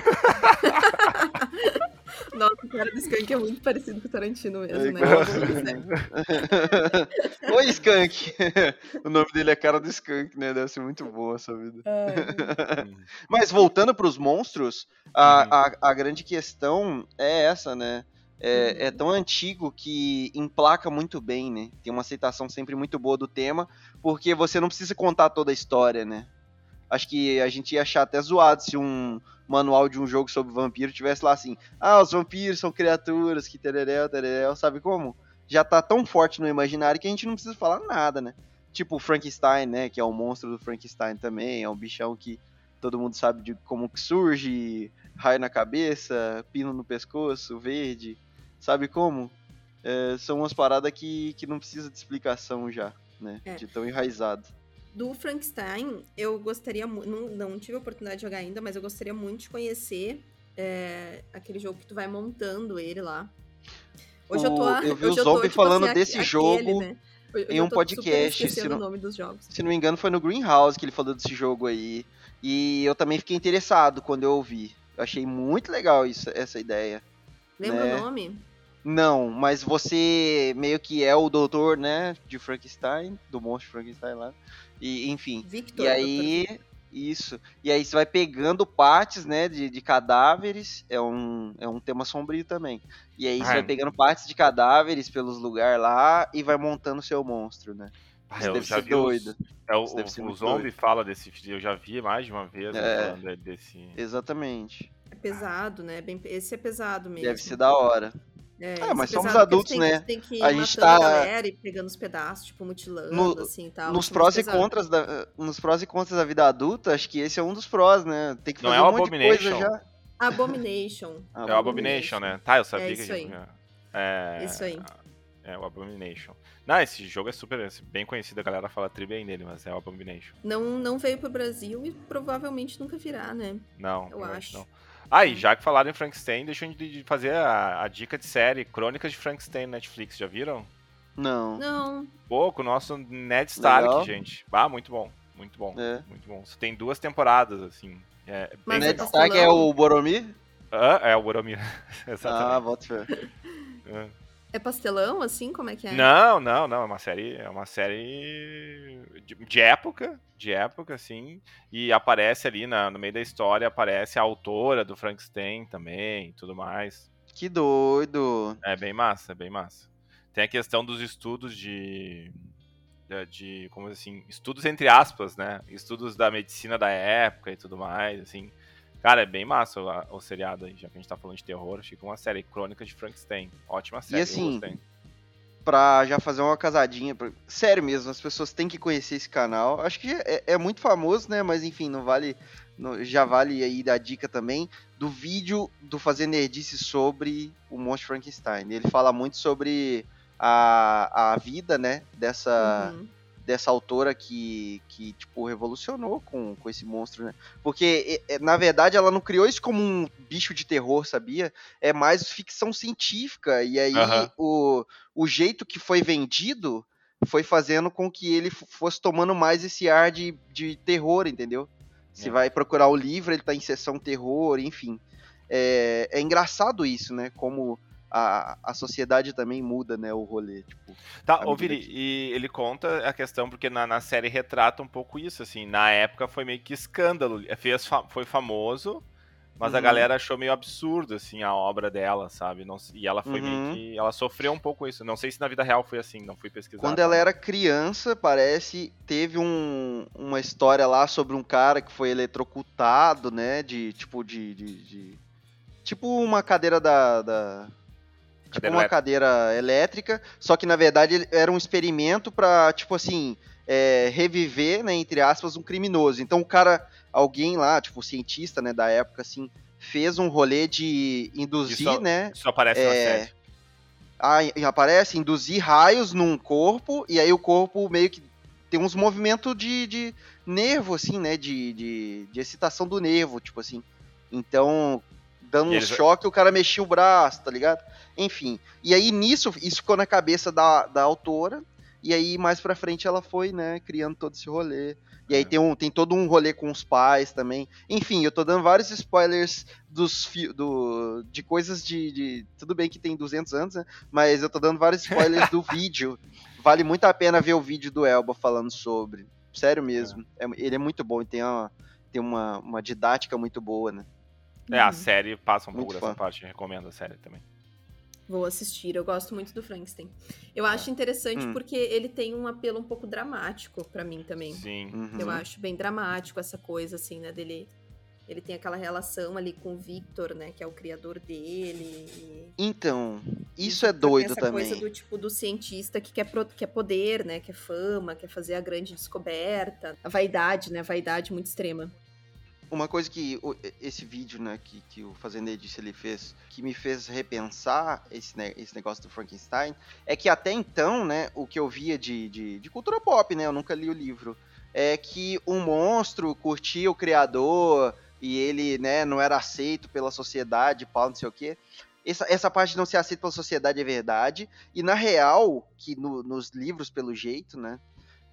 Nossa, o cara do Skunk é muito parecido com o Tarantino mesmo, É né? igual. né? Oi, Skank. o nome dele é cara do Skank, né? Deve ser muito boa essa vida. Mas voltando pros monstros, a, Uhum. a, a grande questão é essa, né? É, é tão antigo que emplaca muito bem, né? Tem uma aceitação sempre muito boa do tema, porque você não precisa contar toda a história, né? Acho que a gente ia achar até zoado se um manual de um jogo sobre vampiro tivesse lá assim: ah, os vampiros são criaturas que tereréu, tereréu, sabe como? Já tá tão forte no imaginário que a gente não precisa falar nada, né? Tipo o Frankenstein, né? Que é o monstro do Frankenstein também, é um bichão que todo mundo sabe de como que surge, raio na cabeça, pino no pescoço, verde, sabe como? É, são umas paradas que, que não precisa de explicação já, né? É. De tão enraizado. Do Frankenstein, eu gostaria muito. Não, não tive a oportunidade de jogar ainda, mas eu gostaria muito de conhecer é, aquele jogo que tu vai montando ele lá. Hoje eu tô. O- a- eu vi o Zombie tipo falando assim, desse aque- jogo né? Hoje em um podcast, se não- o nome dos jogos. Se não me engano, foi no Greenhouse que ele falou desse jogo aí. E eu também fiquei interessado quando eu ouvi. Eu achei muito legal isso, essa ideia. Lembra né? o nome? Não, mas você meio que é o doutor, né, de Frankenstein, do monstro Frankenstein lá. E, enfim. Victor. E aí, isso. E aí você vai pegando partes, né, de, de cadáveres. É um, é um tema sombrio também. E aí você Ah, vai é. pegando partes de cadáveres pelos lugares lá e vai montando seu monstro, né? Ah, Isso eu deve já ser vi os- doido. É, o, deve o, o Zombie doido. fala desse eu já vi mais de uma vez né, É. falando desse. Exatamente. É pesado, né? Bem, esse é pesado mesmo. Deve ser da hora. É, Ah, mas é somos adultos, tem né? Que, tem que ir A gente matando tá- a galera e pegando os pedaços, tipo, mutilando, No- assim, tal. nos é prós e pesado. contras da, nos prós e contras da vida adulta, acho que esse é um dos prós, né? Tem que Não fazer é o um monte de coisa Abomination? já. Abomination. É o Abomination, né? Tá, eu sabia É que isso aí. É, Isso aí. É o Abomination. Não, esse jogo é super é bem conhecido, a galera fala tri bem nele, mas é o Abomination. Não, não veio pro Brasil e provavelmente nunca virá, né? Não, Eu acho. não. Ah, e já que falaram em Frankenstein, deixa eu de fazer a, a dica de série Crônicas de Frankenstein no Netflix, já viram? Não. Não. Pô, com o nosso Ned Stark, Legal. gente. Ah, muito bom. Muito bom. É. Muito bom. Você tem duas temporadas, assim. É bem Mas Ned pastelão? Stark é o Boromir? Ah, é o Boromir. Ah, Exatamente. bota fé. É pastelão, assim? Como é que é? Não, não, não. É uma série. É uma série de, de época. De época, assim. E aparece ali na- no meio da história, aparece a autora do Frankenstein também e tudo mais. Que doido. É bem massa, é bem massa. Tem a questão dos estudos de. de, de, como assim, estudos entre aspas, né? Estudos da medicina da época e tudo mais, assim. Cara, é bem massa o, o seriado aí, já que a gente tá falando de terror. Achei que é uma série Crônicas de Frankenstein. Ótima série, eu assim. Pra já fazer uma casadinha. pra- Sério mesmo, as pessoas têm que conhecer esse canal. Acho que é, é muito famoso, né? Mas enfim, não vale. não- já vale aí dar dica também do vídeo do Fazer Nerdice sobre o Monstro Frankenstein. Ele fala muito sobre a, a vida, né? Dessa. Uhum. Dessa autora que, que tipo, revolucionou com, com esse monstro, né? Porque, na verdade, ela não criou isso como um bicho de terror, sabia? É mais ficção científica. E aí, o, o jeito que foi vendido foi fazendo com que ele fosse tomando mais esse ar de, de terror, entendeu? Você É. vai procurar o livro, ele tá em sessão terror, enfim. É, é engraçado isso, né? Como a, a sociedade também muda, né? O rolê, tipo... Tá, ô Vini, e ele conta a questão, porque na, na série retrata um pouco isso, assim. Na época foi meio que escândalo. Fez, fa- foi famoso, mas a Uhum. galera achou meio absurdo, assim, a obra dela, sabe? Não, e ela foi Uhum. meio que. Ela sofreu um pouco isso. Não sei se na vida real foi assim, não fui pesquisar. Quando ela era criança, parece, teve um- uma história lá sobre um cara que foi eletrocutado, né? De tipo de. de- de- tipo uma cadeira da. da- tipo uma cadeira elétrica. Só que na verdade era um experimento pra, tipo assim, é, reviver, né, entre aspas, um criminoso. Então o cara, alguém lá, tipo, cientista, né, da época, assim, fez um rolê de induzir, Isso- né? Isso aparece na É, série. Ah, aparece induzir raios num corpo, e aí o corpo meio que tem uns movimentos de, de nervo, assim, né? De, de, de excitação do nervo, tipo assim. Então, dando um choque, o cara mexia o braço, tá ligado? Enfim. E aí nisso, isso ficou na cabeça da, da autora, e aí mais pra frente ela foi, né, criando todo esse rolê. E aí É. tem, um, tem todo um rolê com os pais também. Enfim, eu tô dando vários spoilers dos do, de coisas de, de- Tudo bem que tem 200 anos, né? Mas eu tô dando vários spoilers do vídeo. Vale muito a pena ver o vídeo do Elba falando sobre. Sério mesmo. É, ele é muito bom e tem, uma, tem uma, uma didática muito boa, né? É, a Uhum. série passa um Muito pouco dessa parte, recomendo a série também. Vou assistir, eu gosto muito do Frankenstein. Eu acho interessante Hum. porque ele tem um apelo um pouco dramático pra mim também. Sim. Uhum. Eu acho bem dramático essa coisa, assim, né, dele... Ele tem aquela relação ali com o Victor, né, que é o criador dele. e- Então, isso é doido essa também. coisa do tipo do cientista que quer, pro- quer poder, né, quer fama, quer fazer a grande descoberta. A vaidade, né, a vaidade muito extrema. Uma coisa que esse vídeo, né, que, que o Fazendeiro disse ele fez, que me fez repensar esse, ne- esse negócio do Frankenstein, é que até então, né, o que eu via de, de, de cultura pop, né, eu nunca li o livro, é que um monstro curtia o criador e ele, né, não era aceito pela sociedade, pau, não sei o quê. Essa, essa parte de não ser aceito pela sociedade é verdade, e na real, que no- nos livros, pelo jeito, né,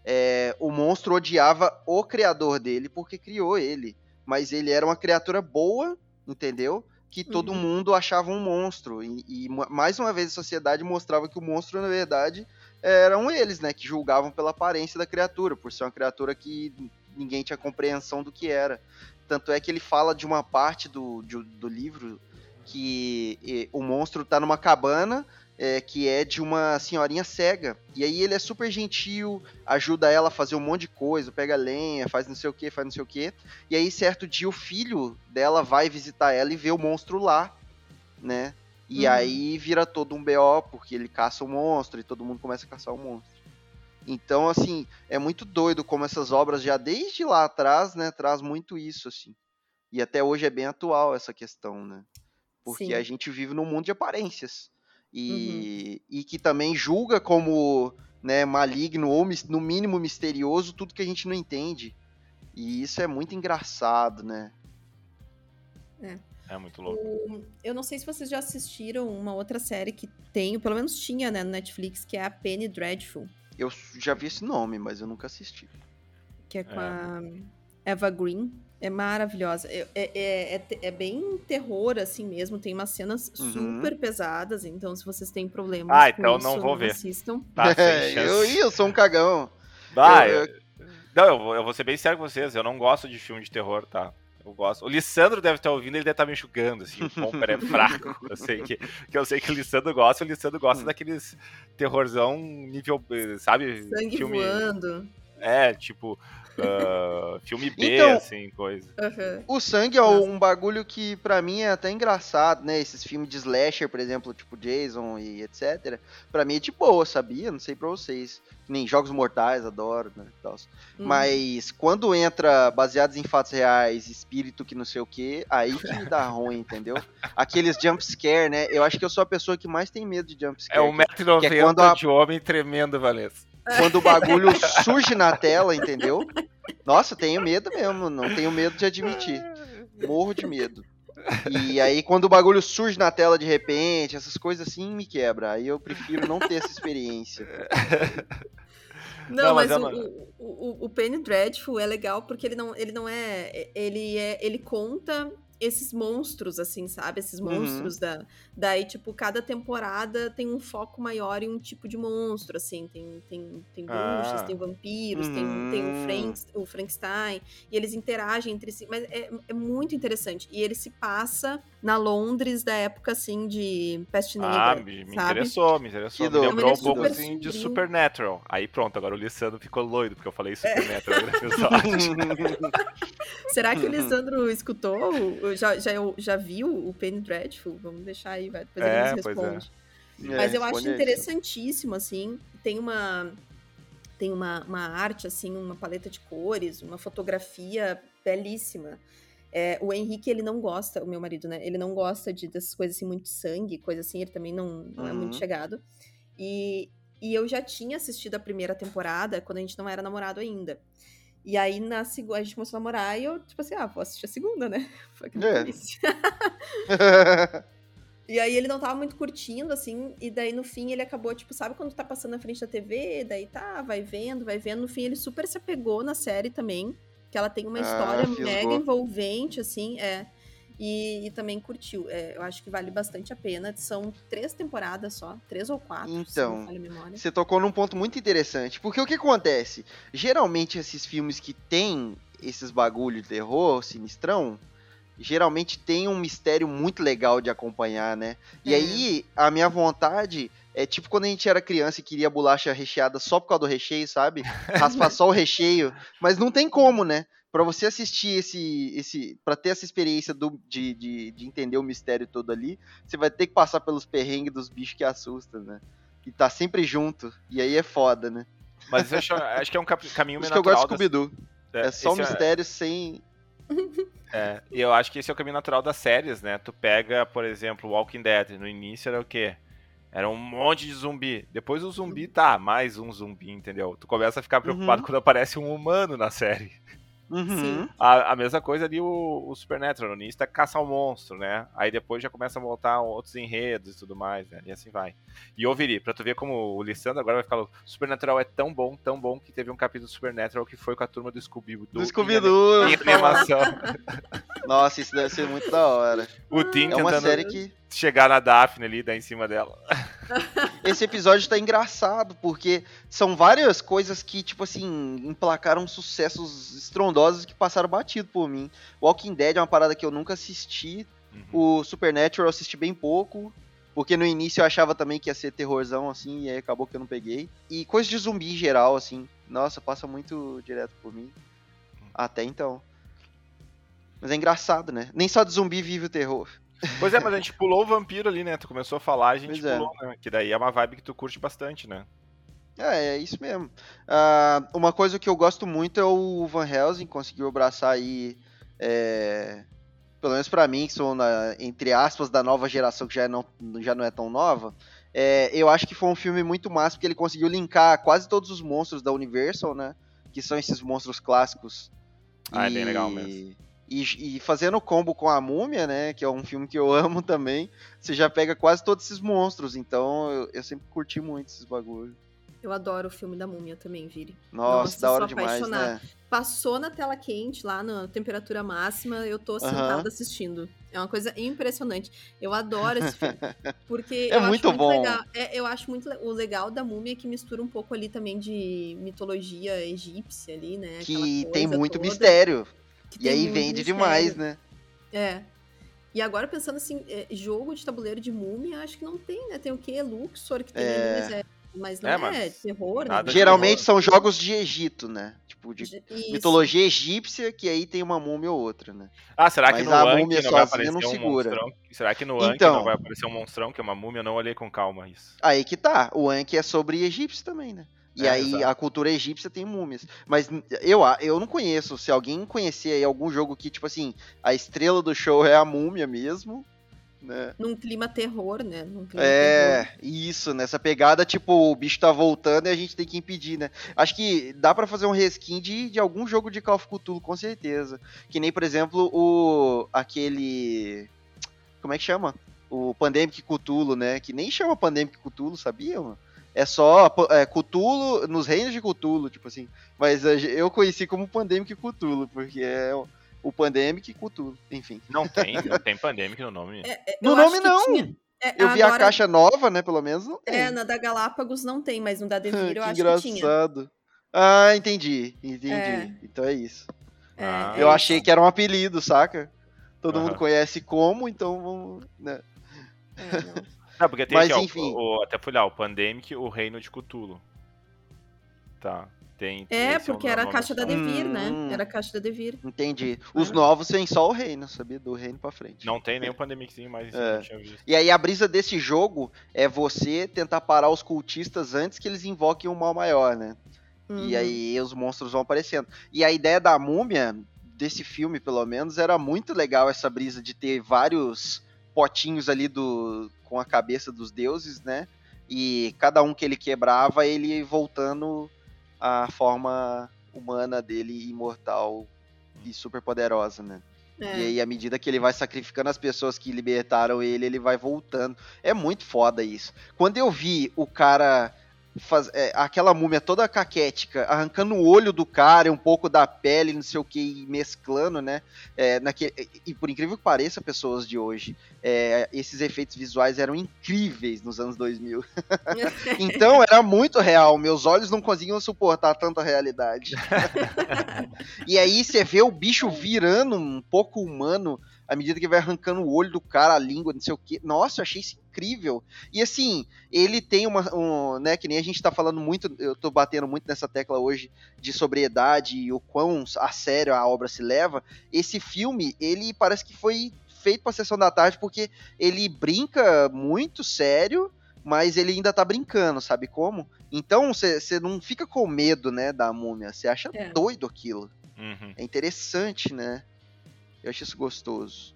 é, o monstro odiava o criador dele porque criou ele mas ele era uma criatura boa entendeu? Que todo uhum. mundo achava um monstro. E, e, mais uma vez a sociedade mostrava que o monstro, na verdade, eram eles, né? Que julgavam pela aparência da criatura, por ser uma criatura que ninguém tinha compreensão do que era. Tanto é que ele fala de uma parte do, do, do livro que e, o monstro tá numa cabana é, que é de uma senhorinha cega. E aí ele é super gentil, ajuda ela a fazer um monte de coisa, pega lenha, faz não sei o que, faz não sei o que. E aí, certo dia, o filho dela vai visitar ela e vê o monstro lá, né? E uhum. aí vira todo um BO, porque ele caça o monstro e todo mundo começa a caçar o monstro. Então, assim, é muito doido como essas obras já desde lá atrás, né, traz muito isso, assim. E até hoje é bem atual essa questão, né? Porque Sim. a gente vive num mundo de aparências. E, uhum. e que também julga como né, maligno ou no mínimo misterioso tudo que a gente não entende. E isso é muito engraçado, né? É. É muito louco. O, eu não sei se vocês já assistiram uma outra série que tem, pelo menos tinha, né, no Netflix, que é a Penny Dreadful. Eu já vi esse nome, mas eu nunca assisti. Que é com é. a Eva Green. É maravilhosa. É, é, é, é, bem terror, assim mesmo. Tem umas cenas uhum. super pesadas. Então, se vocês têm problemas ah, então isso, não vou ver. assistam. Tá, eu, eu sou um cagão. Ah, eu, eu... Não, eu vou, eu vou ser bem sério com vocês. Eu não gosto de filme de terror, tá? Eu gosto. O Lissandro deve estar ouvindo, ele deve estar me enxugando, assim, o Pomper é fraco. Eu sei que, que eu sei que o Lissandro gosta, o Lissandro gosta hum. daqueles terrorzão nível, sabe? Sangue filme... voando. É, tipo, Uh, filme B, então, assim, coisa. Uhum. O sangue é um bagulho que para mim é até engraçado, né? Esses filmes de slasher, por exemplo, tipo Jason e etc. Pra mim é de boa, sabia? Não sei pra vocês. Nem Jogos Mortais, adoro, né? Uhum. Mas quando entra baseados em fatos reais, espírito que não sei o que, aí que me dá ruim, entendeu? Aqueles jump scare, né? Eu acho que eu sou a pessoa que mais tem medo de jump scare. É um metro noventa é quando a... de homem tremendo, Vanessa. Quando o bagulho surge na tela, entendeu? Nossa, tenho medo mesmo, não tenho medo de admitir. Morro de medo. E aí, quando o bagulho surge na tela de repente, essas coisas assim me quebra. Aí eu prefiro não ter essa experiência. Não, não mas, mas é o, o, o Penny Dreadful é legal porque ele não, ele não é. Ele é. Ele conta esses monstros, assim, sabe? Esses uhum. monstros uhum. da. Daí, tipo, cada temporada tem um foco maior em um tipo de monstro, assim. Tem, tem, tem bruxas, ah. tem vampiros, uhum. tem, tem o, hum. Frank, o Frankenstein. E eles interagem entre si. Mas é, é muito interessante. E ele se passa na Londres da época, assim, de peste negra. Ah, me, me interessou, me interessou. Que me lembrou um pouco, assim, de Supernatural. Aí pronto, agora o Lissandro ficou loiro, porque eu falei Supernatural é. Será que o Lissandro escutou? Já, já, já viu o Penny Dreadful? Vamos deixar aí, vai. Depois é, ele nos é. responde. É. Mas eu acho interessantíssimo, assim. Tem uma tem uma, uma arte, assim, uma paleta de cores, uma fotografia belíssima. É, o Henrique, ele não gosta, o meu marido, né? Ele não gosta de, dessas coisas assim, muito sangue, coisa assim, ele também não, não uhum. é muito uhum. chegado. E, e eu já tinha assistido a primeira temporada quando a gente não era namorado ainda. E aí, na segunda, a gente começou a namorar e eu, tipo assim, ah, vou assistir a segunda, né? Foi que é. E aí ele não tava muito curtindo, assim, e daí no fim ele acabou, tipo, sabe quando tá passando na frente da TV, daí tá, vai vendo, vai vendo, no fim ele super se apegou na série também que ela tem uma ah, história mega envolvente, assim, é. E, e também curtiu. É, eu acho que vale bastante a pena. São três temporadas só, três ou quatro. Então, você tocou num ponto muito interessante. Porque o que acontece? Geralmente esses filmes que tem esses bagulho de terror, sinistrão, geralmente tem um mistério muito legal de acompanhar, né? E é. aí, a minha vontade é tipo quando a gente era criança e queria bolacha recheada só por causa do recheio, sabe? Raspar só o recheio. Mas não tem como, né? Pra você assistir esse. esse para ter essa experiência do, de, de, de, entender o mistério todo ali, você vai ter que passar pelos perrengues dos bichos que assustam, né? E tá sempre junto. E aí é foda, né? Mas eu acho, acho que é um caminho meio natural. que eu gosto de Scooby-Doo. É, é só um é mistério é... sem. É, e eu acho que esse é o caminho natural das séries, né? Tu pega, por exemplo, Walking Dead. No início era o quê? Era um monte de zumbi. Depois o zumbi tá, mais um zumbi, entendeu? Tu começa a ficar preocupado uhum. quando aparece um humano na série. Uhum. A, a, mesma coisa ali o, o Supernatural, no início é caçar um monstro, né? Aí depois já começa a voltar outros enredos e tudo mais, né? E assim vai. E ouviri, pra tu ver como o Lissandro agora vai ficar. O Supernatural é tão bom, tão bom, que teve um capítulo do Supernatural que foi com a turma do Scooby-Doo. Do Scooby-Doo! Em animação. Nossa, isso deve ser muito da hora. O Tim É uma tentando série que. Chegar na Daphne ali, dar em cima dela. Esse episódio tá engraçado, porque são várias coisas que, tipo assim, emplacaram sucessos estrondosos que passaram batido por mim. Walking Dead é uma parada que eu nunca assisti. Uhum. O Supernatural eu assisti bem pouco. Porque no início eu achava também que ia ser terrorzão, assim, e aí acabou que eu não peguei. E coisa de zumbi em geral, assim. Nossa, passa muito direto por mim. Até então. Mas é engraçado, né? Nem só de zumbi vive o terror. Pois é, mas a gente pulou o vampiro ali, né? Tu começou a falar, a gente Pois é. pulou, né? Que daí é uma vibe que tu curte bastante, né? É, é isso mesmo. Ah, uma coisa que eu gosto muito é o Van Helsing, conseguiu abraçar aí, é, pelo menos pra mim, que sou, na- entre aspas, da nova geração, que já não, já não é tão nova, é, eu acho que foi um filme muito massa, porque ele conseguiu linkar quase todos os monstros da Universal, né? Que são esses monstros clássicos. Ah, é bem legal mesmo. E, e fazendo combo com a Múmia, né? Que é um filme que eu amo também. Você já pega quase todos esses monstros. Então eu, eu sempre curti muito esses bagulhos. Eu adoro o filme da Múmia também, Vire. Nossa, Nossa, da hora demais, né? Passou na tela quente, lá na temperatura máxima, eu tô sentada Aham. assistindo. É uma coisa impressionante. Eu adoro esse filme. Porque É eu muito acho bom. muito legal. É, eu acho muito o legal da múmia é que mistura um pouco ali também de mitologia egípcia ali, né? Que tem muito toda, mistério. Que E aí vende mistério. demais, né? É. E agora pensando assim, é, jogo de tabuleiro de múmia, acho que não tem, né? Tem o quê? Luxor, que tem É. ali, mas, é, mas não É, é, mas terror, nada né? Geralmente terror. são jogos de Egito, né? Tipo, de Isso. mitologia egípcia, que aí tem uma múmia ou outra, né? Ah, será que Mas no a Anki múmia não vai aparecer não um segura. monstrão? Será que no Anki Então. não vai aparecer um monstrão, que é uma múmia? Eu não olhei com calma isso. Aí que tá. O Anki é sobre egípcios também, né? E É, aí exato. a cultura egípcia tem múmias. Mas eu, eu não conheço. Se alguém conhecer aí algum jogo que, tipo assim, a estrela do show é a múmia mesmo, né? Num clima terror, né? Num clima terror. É, isso, nessa pegada, tipo, o bicho tá voltando e a gente tem que impedir, né? Acho que dá pra fazer um reskin de, de algum jogo de Call of Cthulhu, com certeza. Que nem, por exemplo, o. aquele. Como é que chama? O Pandemic Cthulhu, né? Que nem chama Pandemic Cthulhu, sabia, mano? É só é, Cthulhu nos reinos de Cthulhu, tipo assim. Mas eu conheci como Pandemic Cthulhu, porque é o- Pandemic Cthulhu, enfim. Não tem, não tem Pandemic no nome. É, No eu nome que não. É, Eu vi a caixa nova, né? Pelo menos não tem. É, na da Galápagos não tem, mas no da Devir eu que acho que tinha. engraçado. Ah, entendi. Entendi. É. Então é isso. É, Ah. é Eu isso. achei que era um apelido, saca? Todo Aham. mundo conhece como, então vamos. Né? É, não. Não, porque tem Mas, aqui, ó, enfim. o, o- até fui lá, o Pandemic, o Reino de Cthulhu. Tá, tem... É, porque o era a caixa da. Devir, Hum. né? Era a caixa da Devir. Entendi. Os Ah. novos têm só o reino, sabia? Do reino pra frente. Não tem nenhum Pandemiczinho mais, isso É. E aí a brisa desse jogo é você tentar parar os cultistas antes que eles invoquem um mal maior, né? E Uhum. aí os monstros vão aparecendo. E a ideia da múmia, desse filme pelo menos, era muito legal essa brisa de ter vários potinhos ali do com a cabeça dos deuses, né? E cada um que ele quebrava, ele voltando à forma humana dele, imortal e super poderosa, né? É. E aí, à medida que ele vai sacrificando as pessoas que libertaram ele, ele vai voltando. É muito foda isso. Quando eu vi o cara. Faz, é, aquela múmia toda caquética, arrancando o olho do cara, e um pouco da pele, não sei o que, e mesclando, né? É, naquele, e por incrível que pareça, pessoas de hoje, é, esses efeitos visuais eram incríveis nos anos 2000. Então era muito real, meus olhos não conseguiam suportar tanta realidade. e aí você vê o bicho virando um pouco humano à medida que vai arrancando o olho do cara, a língua, não sei o que. Nossa, eu achei isso incrível. E assim, ele tem uma. Um, né, que nem a gente tá falando muito, eu tô batendo muito nessa tecla hoje de sobriedade e o quão a sério a obra se leva. Esse filme, ele parece que foi feito pra sessão da tarde porque ele brinca muito sério mas ele ainda tá brincando, sabe como? Então você não fica com medo, né, da múmia, você acha É. doido aquilo. Uhum. É interessante, né? Eu acho isso gostoso.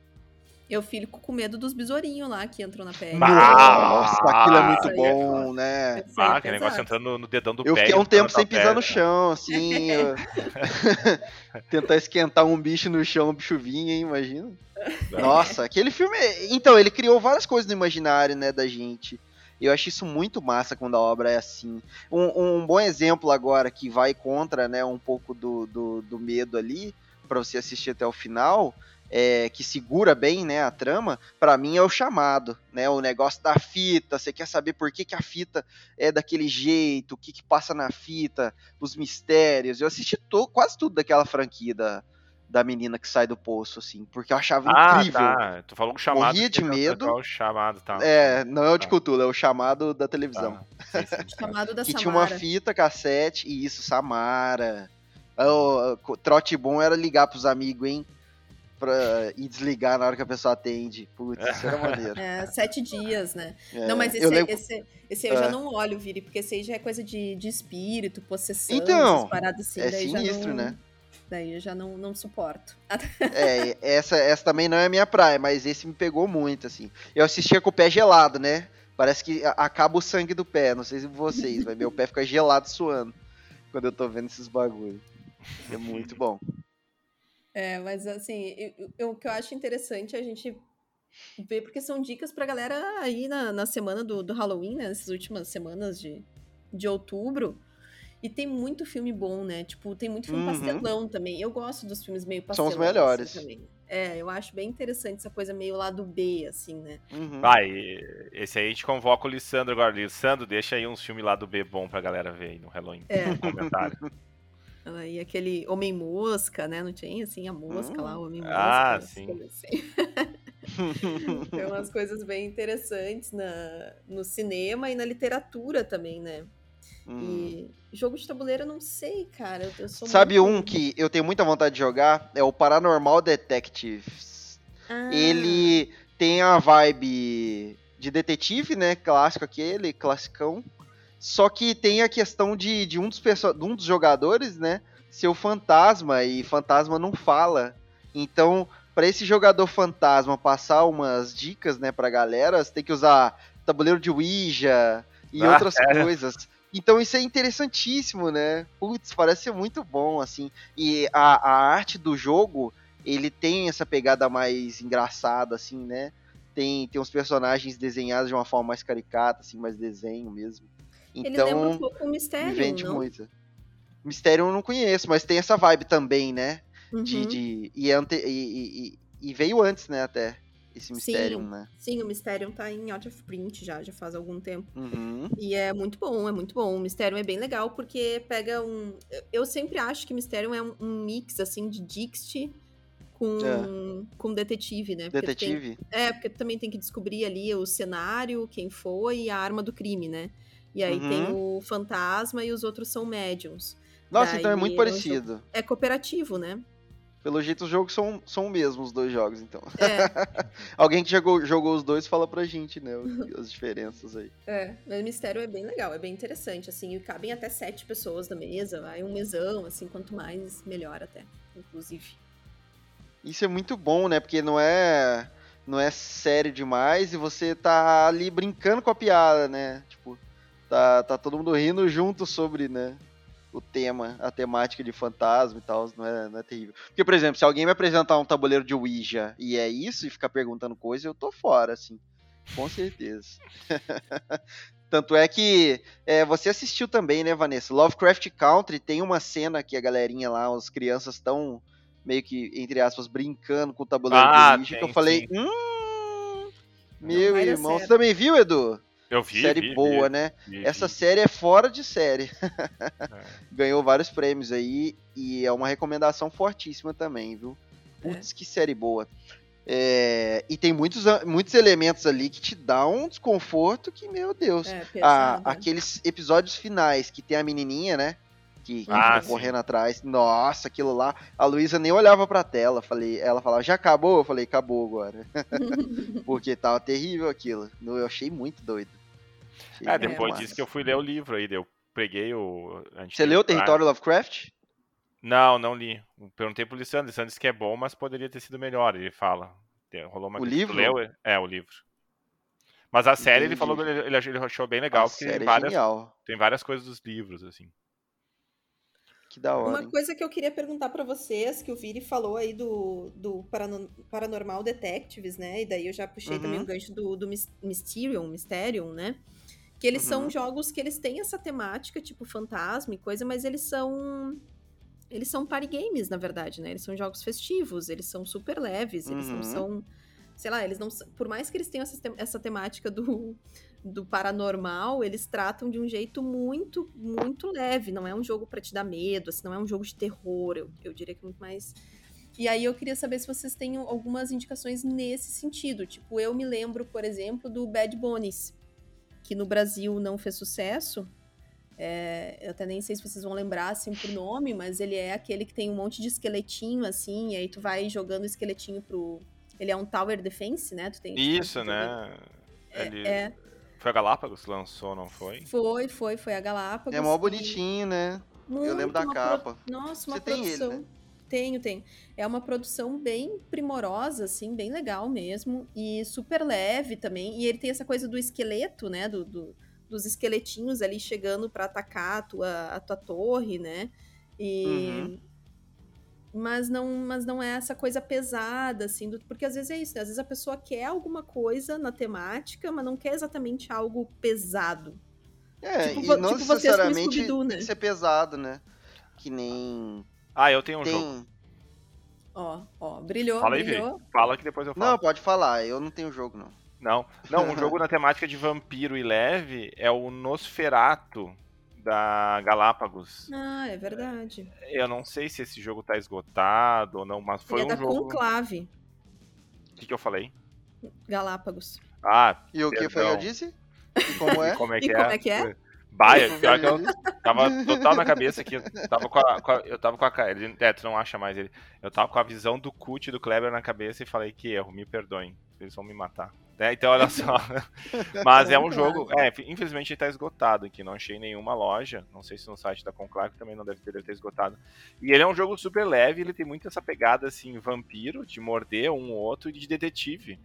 Eu fico com medo dos besourinhos lá que entram na pele. Nossa, aquilo é muito aí é bom, né? É Ah, aquele negócio pesado. entrando no dedão do Eu pé. fiquei um tempo sem pisar no chão, assim. eu- Tentar esquentar um bicho no chão, o bicho vinha, hein, imagina. Nossa, aquele filme. é- Então, ele criou várias coisas no imaginário, né, da gente. Eu acho isso muito massa quando a obra é assim. Um, um bom exemplo agora que vai contra, né, um pouco do, do, do medo ali, para você assistir até o final, é, que segura bem, né, a trama, para mim é o chamado, né, o negócio da fita, você quer saber por que, que a fita é daquele jeito, o que, que passa na fita, os mistérios, eu assisti to, quase tudo daquela franquia da, da menina que sai do poço, assim, porque eu achava ah, incrível. Tá. Tu falou o chamado. Morria de medo. O chamado, tá. É, não é o de cultura, é o chamado da televisão. Tá. Sim, sim. chamado da que Samara. tinha uma fita cassete, e isso, Samara. O, o trote bom era ligar pros amigos, hein? Pra, e desligar na hora que a pessoa atende. Putz, isso era maneiro. É, sete dias, né? É, não, mas esse, eu lembro- esse, esse aí eu já É. não olho, Viri, porque esse aí já é coisa de, de espírito, possessão, Então, paradas assim. é daí sinistro, já não, né? Daí eu já não, não suporto. É, essa, essa também não é a minha praia, mas esse me pegou muito, assim. Eu assistia com o pé gelado, né? Parece que acaba o sangue do pé, não sei se vocês, mas meu pé fica gelado suando quando eu tô vendo esses bagulho. É muito bom. É, mas assim, eu- o que eu acho interessante é a gente ver, porque são dicas pra galera aí na, na semana do, do Halloween, né? Nessas últimas semanas de, de outubro. E tem muito filme bom, né? Tipo, tem muito filme Uhum. pastelão também. Eu gosto dos filmes meio São pastelão. os melhores. assim, também. É, eu acho bem interessante essa coisa meio lado B, assim, né? Uhum. Vai, esse aí a gente convoca o Lissandro agora. Lissandro, deixa aí uns filmes lá do B bom pra galera ver aí no Halloween. É. No comentário. Aí aquele Homem-Mosca, né? Não tinha, assim, a mosca Hum. lá, o Homem-Mosca. Ah, essas sim. coisas assim. Tem umas coisas bem interessantes na, no cinema e na literatura também, né? Hum. E jogo de tabuleiro eu não sei, cara. Eu sou Sabe muito- um que eu tenho muita vontade de jogar? É o Paranormal Detectives. Ah, Ele tem a vibe de detetive, né? Clássico aquele, classicão. Só que tem a questão de, de um, dos de um dos jogadores, né? Ser o fantasma e fantasma não fala. Então, para esse jogador fantasma passar umas dicas, né, pra galera, você tem que usar tabuleiro de Ouija e Ah, outras sério? coisas. Então isso é interessantíssimo, né? Putz, parece ser muito bom, assim. E a, a arte do jogo, ele tem essa pegada mais engraçada, assim, né? Tem, tem uns personagens desenhados de uma forma mais caricata, assim, mais desenho mesmo. Ele Então, lembra um pouco o mistério, vende não? muito. Mistério eu não conheço, mas tem essa vibe também, né? De, Uhum. de, e, ante, e, e- e- veio antes, né, até, esse mistério, Sim. né? Sim, o Mysterium tá em out of print já, já faz algum tempo. Uhum. E é muito bom, é muito bom. O Mysterium é bem legal porque pega um. eu- sempre acho que Mysterium é um, um mix, assim, de Dixit com, com detetive, né? Porque tu tem- É. Detetive? é, porque tu também tem que descobrir ali o cenário, quem foi e a arma do crime, né? E aí Uhum. tem o fantasma e os outros são médiums. Nossa, então é Daí muito é um parecido. É cooperativo, né? Pelo jeito, os jogos são, são o mesmo, os dois jogos, então. É, Alguém que jogou, jogou os dois fala pra gente, né? As diferenças aí. é. Mas o mistério é bem legal, é bem interessante, assim. E cabem até sete pessoas na mesa, vai um mesão, assim, quanto mais, melhor até, inclusive. Isso é muito bom, né? Porque não é não é sério demais e você tá ali brincando com a piada, né? Tipo, tá, tá todo mundo rindo junto sobre, né? O tema, a temática de fantasma e tal, não é, não é terrível. Porque, por exemplo, se alguém me apresentar um tabuleiro de Ouija e é isso, e ficar perguntando coisa, eu tô fora, assim. Com certeza. Tanto é que é, você assistiu também, né, Vanessa? Lovecraft Country tem uma cena que a galerinha lá, as crianças estão meio que, entre aspas, brincando com o tabuleiro Ah, de Ouija, que tem, eu falei, sim. hum, meu irmão, você também viu, Edu? Eu vi. série vi, boa, vi, né? vi, Essa série é fora de série. É. Ganhou vários prêmios aí e é uma recomendação fortíssima também, viu? Putz, que série boa. É, e tem muitos, a- muitos elementos ali que te dão um desconforto que, meu Deus. É, Ah, pesado. aqueles episódios finais que tem a menininha, né? Que, que Ah, sim. correndo atrás. Nossa, aquilo lá. A Luísa nem olhava pra tela. Falei, ela falava, já acabou? Eu falei, acabou agora. Porque tava terrível aquilo. Eu achei muito doido. Achei É, muito depois massa. disso que eu fui ler o livro aí, eu peguei o. Você leu o. Território Lovecraft? Não, não li. Perguntei pro Lissandro, Lissandro disse que é bom, mas poderia ter sido melhor. Ele fala. Rolou uma O livro? Leu? É, o livro. Mas a série ele Entendi. falou, ele, ele ach- ele achou bem legal, a porque série tem é várias, genial. tem várias coisas dos livros, assim. Que da hora. Uma hein? coisa que eu queria perguntar pra vocês, que o Viri falou aí do, do Parano- Paranormal Detectives, né? E daí eu já puxei Uhum. também o gancho do, do Mys- Mysterium, Mysterium, né? Que eles Uhum. são jogos que eles têm essa temática, tipo fantasma e coisa, mas eles são. eles são party games, na verdade, né? Eles são jogos festivos, eles são super leves, eles Uhum. não são. Sei lá, eles não. Por mais que eles tenham essa, essa temática do, do paranormal, eles tratam de um jeito muito, muito leve. Não é um jogo pra te dar medo, assim, não é um jogo de terror. Eu, eu diria que é muito mais. E aí eu queria saber se vocês têm algumas indicações nesse sentido. Tipo, eu me lembro, por exemplo, do Bad Bones, que no Brasil não fez sucesso. É, eu até nem sei se vocês vão lembrar assim por nome, mas ele é aquele que tem um monte de esqueletinho assim, e aí tu vai jogando o esqueletinho pro. Ele é um Tower Defense, né? Tu tem, Isso, né? É, Ele... é. Foi a Galápagos que lançou, não foi? Foi, foi, foi a Galápagos. É mó bonitinho, né? muito lembro da capa. Nossa, uma Você tem ele, produção. né? Tenho, tenho. É uma produção bem primorosa, assim, bem legal mesmo. E super leve também. E ele tem essa coisa do esqueleto, né? Do, do- dos esqueletinhos ali chegando pra atacar a tua, a tua torre, né? E. Uhum. Mas não, mas não é essa coisa pesada, assim, do- porque às vezes é isso, né? Às vezes a pessoa quer alguma coisa na temática, mas não quer exatamente algo pesado. É, Tipo e não tipo vocês com necessariamente né? tem que ser pesado, né? Que nem Ah, eu tenho um tem. jogo. Ó, ó, brilhou, Fala aí, Vi. brilhou. Fala que depois eu falo. Não, pode falar, eu não tenho jogo, não. Não, não, um jogo na temática de vampiro e leve é o Nosferato da Galápagos. Ah, é verdade. Eu não sei se esse jogo tá esgotado ou não, mas foi Ele é um da jogo. Conclave, O que, que eu falei? Galápagos. Ah, E o que foi que eu disse? E como é? como é E que como é? é que é? Baia, pior que eu tava total na cabeça aqui. Eu tava com a, com a- eu tava com a ele, É, tu não acha mais ele. Eu tava com a visão do cut do Kleber na cabeça e falei que erro, me perdoem. Eles vão me matar. Né, Então, olha só. Mas é um jogo. É, infelizmente ele tá esgotado aqui. Não achei nenhuma loja. Não sei se no site da Conclave também não deve ter, deve ter esgotado. E ele é um jogo super leve, ele tem muito essa pegada assim, vampiro, de morder um ou outro e de detetive.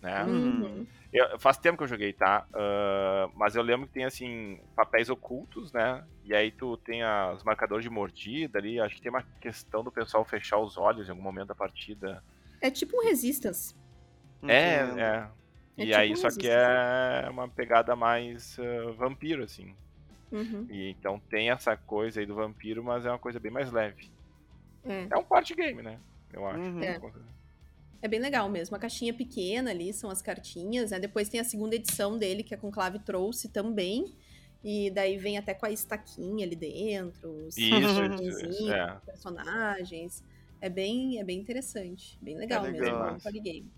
Né? Uhum. Eu- faz tempo que eu joguei, tá? Ah, mas eu lembro que tem, assim, papéis ocultos, né? E aí tu tem os marcadores de mordida ali. Acho que tem uma questão do pessoal fechar os olhos em algum momento da partida. É tipo um Resistance. É, é. É E tipo aí, um só que é uma pegada mais ah, vampiro, assim. Uhum. E, então tem essa coisa aí do vampiro, mas é uma coisa bem mais leve. É. É um party game, né? Eu acho. Uhum. É. É bem legal mesmo. A caixinha pequena ali, são as cartinhas, né? Depois tem a segunda edição dele, que a Conclave trouxe também. E daí vem até com a estaquinha ali dentro, os Isso, isso, isso, é. personagens. É bem, é bem interessante. Bem legal, É mesmo. legal. É um party game.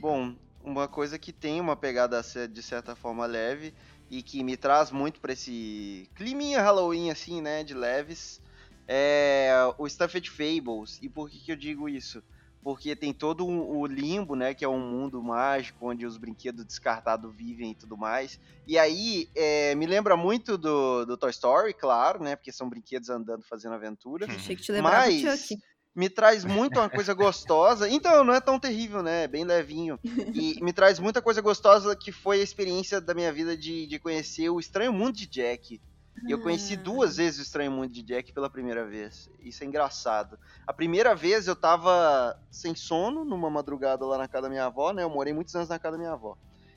Bom, uma coisa que tem uma pegada de certa forma leve e que me traz muito pra esse climinha Halloween assim, né, de leves, é o Stuffed Fables. E por que, que eu digo isso? Porque tem todo um- o limbo, né, que é um mundo mágico onde os brinquedos descartados vivem e tudo mais. E aí, é, me lembra muito do, do Toy Story, claro, né, porque são brinquedos andando fazendo aventura. Achei que te lembrava Mas Chuck. Me traz muito uma coisa gostosa. Então, não é tão terrível, né? É bem levinho. E me traz muita coisa gostosa que foi a experiência da minha vida de, de conhecer o Estranho Mundo de Jack. E eu conheci Ah. duas vezes o Estranho Mundo de Jack pela primeira vez. Isso é engraçado. A primeira vez eu tava sem sono numa madrugada lá na casa da minha avó, né? Eu morei muitos anos na casa da minha avó.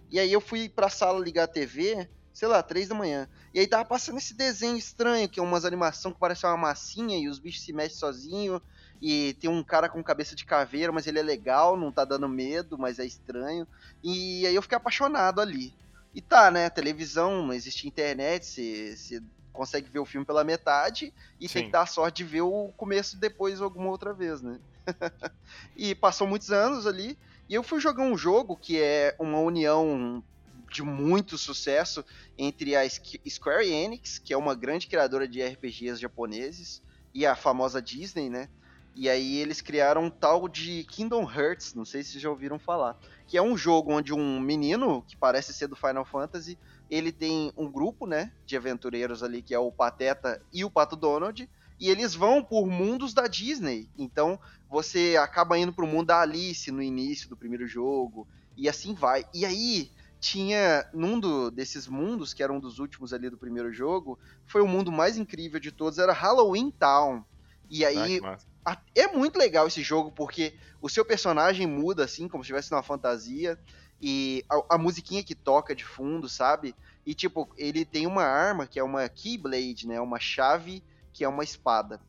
E aí eu fui pra sala ligar a TV, sei lá, três da manhã. E aí tava passando esse desenho estranho, que é umas animação que parece uma massinha e os bichos se mexem sozinho. E tem um cara com cabeça de caveira, mas ele é legal, não tá dando medo, mas é estranho. E aí eu fiquei apaixonado ali. E tá, né? Televisão, não existe internet, você consegue ver o filme pela metade e tem Sim. que dar a sorte de ver o começo depois alguma outra vez, né? e passou muitos anos ali. E eu fui jogar um jogo que é uma união de muito sucesso entre a Squ- Square Enix, que é uma grande criadora de RPGs japoneses, e a famosa Disney, né? E aí eles criaram um tal de Kingdom Hearts, não sei se vocês já ouviram falar, que é um jogo onde um menino, que parece ser do Final Fantasy, ele tem um grupo, né, de aventureiros ali, que é o Pateta e o Pato Donald, e eles vão por mundos da Disney. Então, você acaba indo pro mundo da Alice no início do primeiro jogo, e assim vai. E aí, tinha num do, desses mundos, que era um dos últimos ali do primeiro jogo, foi o mundo mais incrível de todos, era Halloween Town. E Ah, aí, que massa. a- é muito legal esse jogo porque o seu personagem muda assim, como se estivesse numa fantasia. E a, a musiquinha que toca de fundo, sabe? E tipo, ele tem uma arma que é uma Keyblade, né? Uma chave que é uma espada.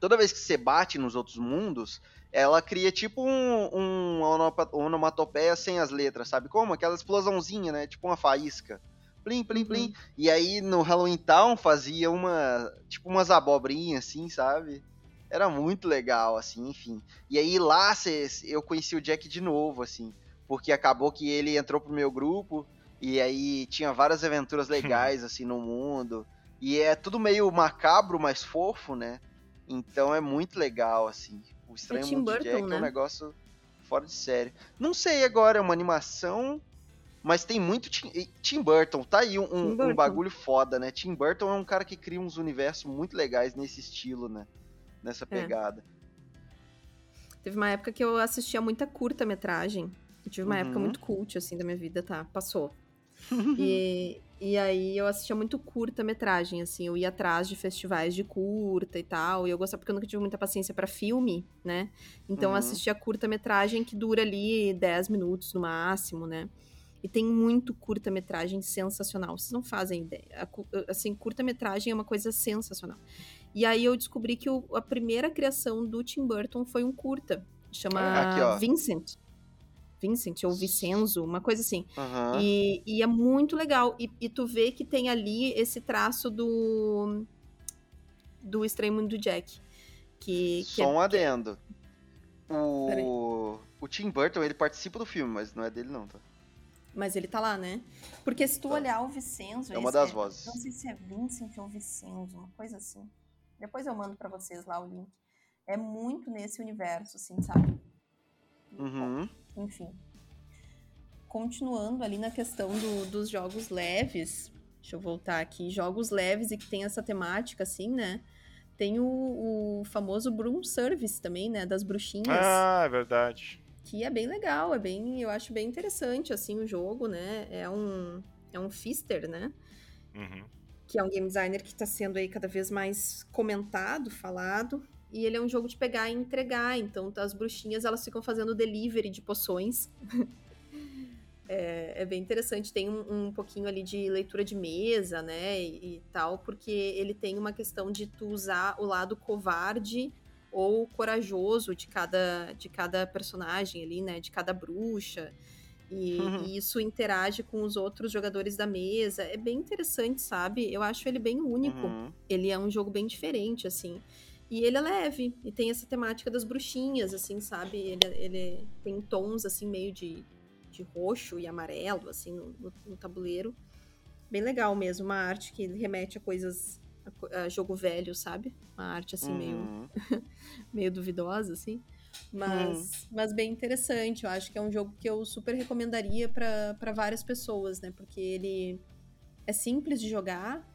toda vez que você bate nos outros mundos, ela cria tipo um, um onomatopeia sem as letras, sabe como? Aquela explosãozinha, né? Tipo uma faísca. Plim, plim, plim. Uhum. E aí no Halloween Town fazia uma. Tipo umas abobrinhas assim, sabe? Era muito legal, assim, enfim. E aí lá eu conheci o Jack de novo, assim. Porque acabou que ele entrou pro meu grupo. E aí tinha várias aventuras legais, assim, no mundo. E é tudo meio macabro, mas fofo, né? Então é muito legal, assim. O Estranho é Mundo Burton, Jack né? é um negócio fora de série. Não sei agora, é uma animação mas tem muito Tim, Tim Burton, tá aí um, um, um, bagulho foda, né? Tim Burton é um cara que cria uns universos muito legais nesse estilo, né? Nessa é. pegada. É. Teve uma época que eu assistia muita curta-metragem. Tive uma uhum. época muito cult, assim, da minha vida, tá? Passou. e, e aí eu assistia muito curta-metragem, assim. Eu ia atrás de festivais de curta e tal. E eu gostava, porque eu nunca tive muita paciência para filme, né? Então uhum. eu assistia curta-metragem que dura ali 10 minutos no máximo, né? E tem muito curta-metragem sensacional. Vocês não fazem ideia. Assim, curta-metragem é uma coisa sensacional. E aí eu descobri que o, a primeira criação do Tim Burton foi um curta. Chama Aqui, Vincent. Vincent ou Vicenzo, uma coisa assim. Uhum. E, e, é muito legal. E, e, tu vê que tem ali esse traço do. do Estranho Mundo do Jack. Que, que Só é, um adendo. O, o Tim Burton, ele participa do filme, mas não é dele não, tá? Mas ele tá lá, né? Porque se tu tá. olhar o Vicenzo. É uma das é, vozes. Não sei se é Vincent ou Vicenzo, uma coisa assim. Depois eu mando para vocês lá o link. É muito nesse universo, assim, sabe? Uhum. Enfim. Continuando ali na questão do, dos jogos leves. Deixa eu voltar aqui. Jogos leves e que tem essa temática, assim, né? Tem o, o famoso Broom Service também, né? Das bruxinhas. Ah, é verdade que é bem legal, é bem, eu acho bem interessante assim o jogo, né? É um é um Fister, né? Uhum. Que é um game designer que está sendo aí cada vez mais comentado, falado. E ele é um jogo de pegar e entregar. Então, as bruxinhas elas ficam fazendo delivery de poções. é, é, bem interessante. Tem um, um, pouquinho ali de leitura de mesa, né? E, e, tal, porque ele tem uma questão de tu usar o lado covarde ou corajoso de cada, de cada personagem ali, né? De cada bruxa. E, uhum. e, isso interage com os outros jogadores da mesa. É bem interessante, sabe? Eu acho ele bem único. Uhum. Ele é um jogo bem diferente, assim. E ele é leve. E tem essa temática das bruxinhas, assim, sabe? Ele, ele tem tons, assim, meio de, de roxo e amarelo, assim, no, no, no tabuleiro. Bem legal mesmo. Uma arte que remete a coisas a, jogo velho, sabe? Uma arte assim uhum. meio meio duvidosa assim. Mas, uhum. mas bem interessante. Eu acho que é um jogo que eu super recomendaria para várias pessoas, né? Porque ele é simples de jogar,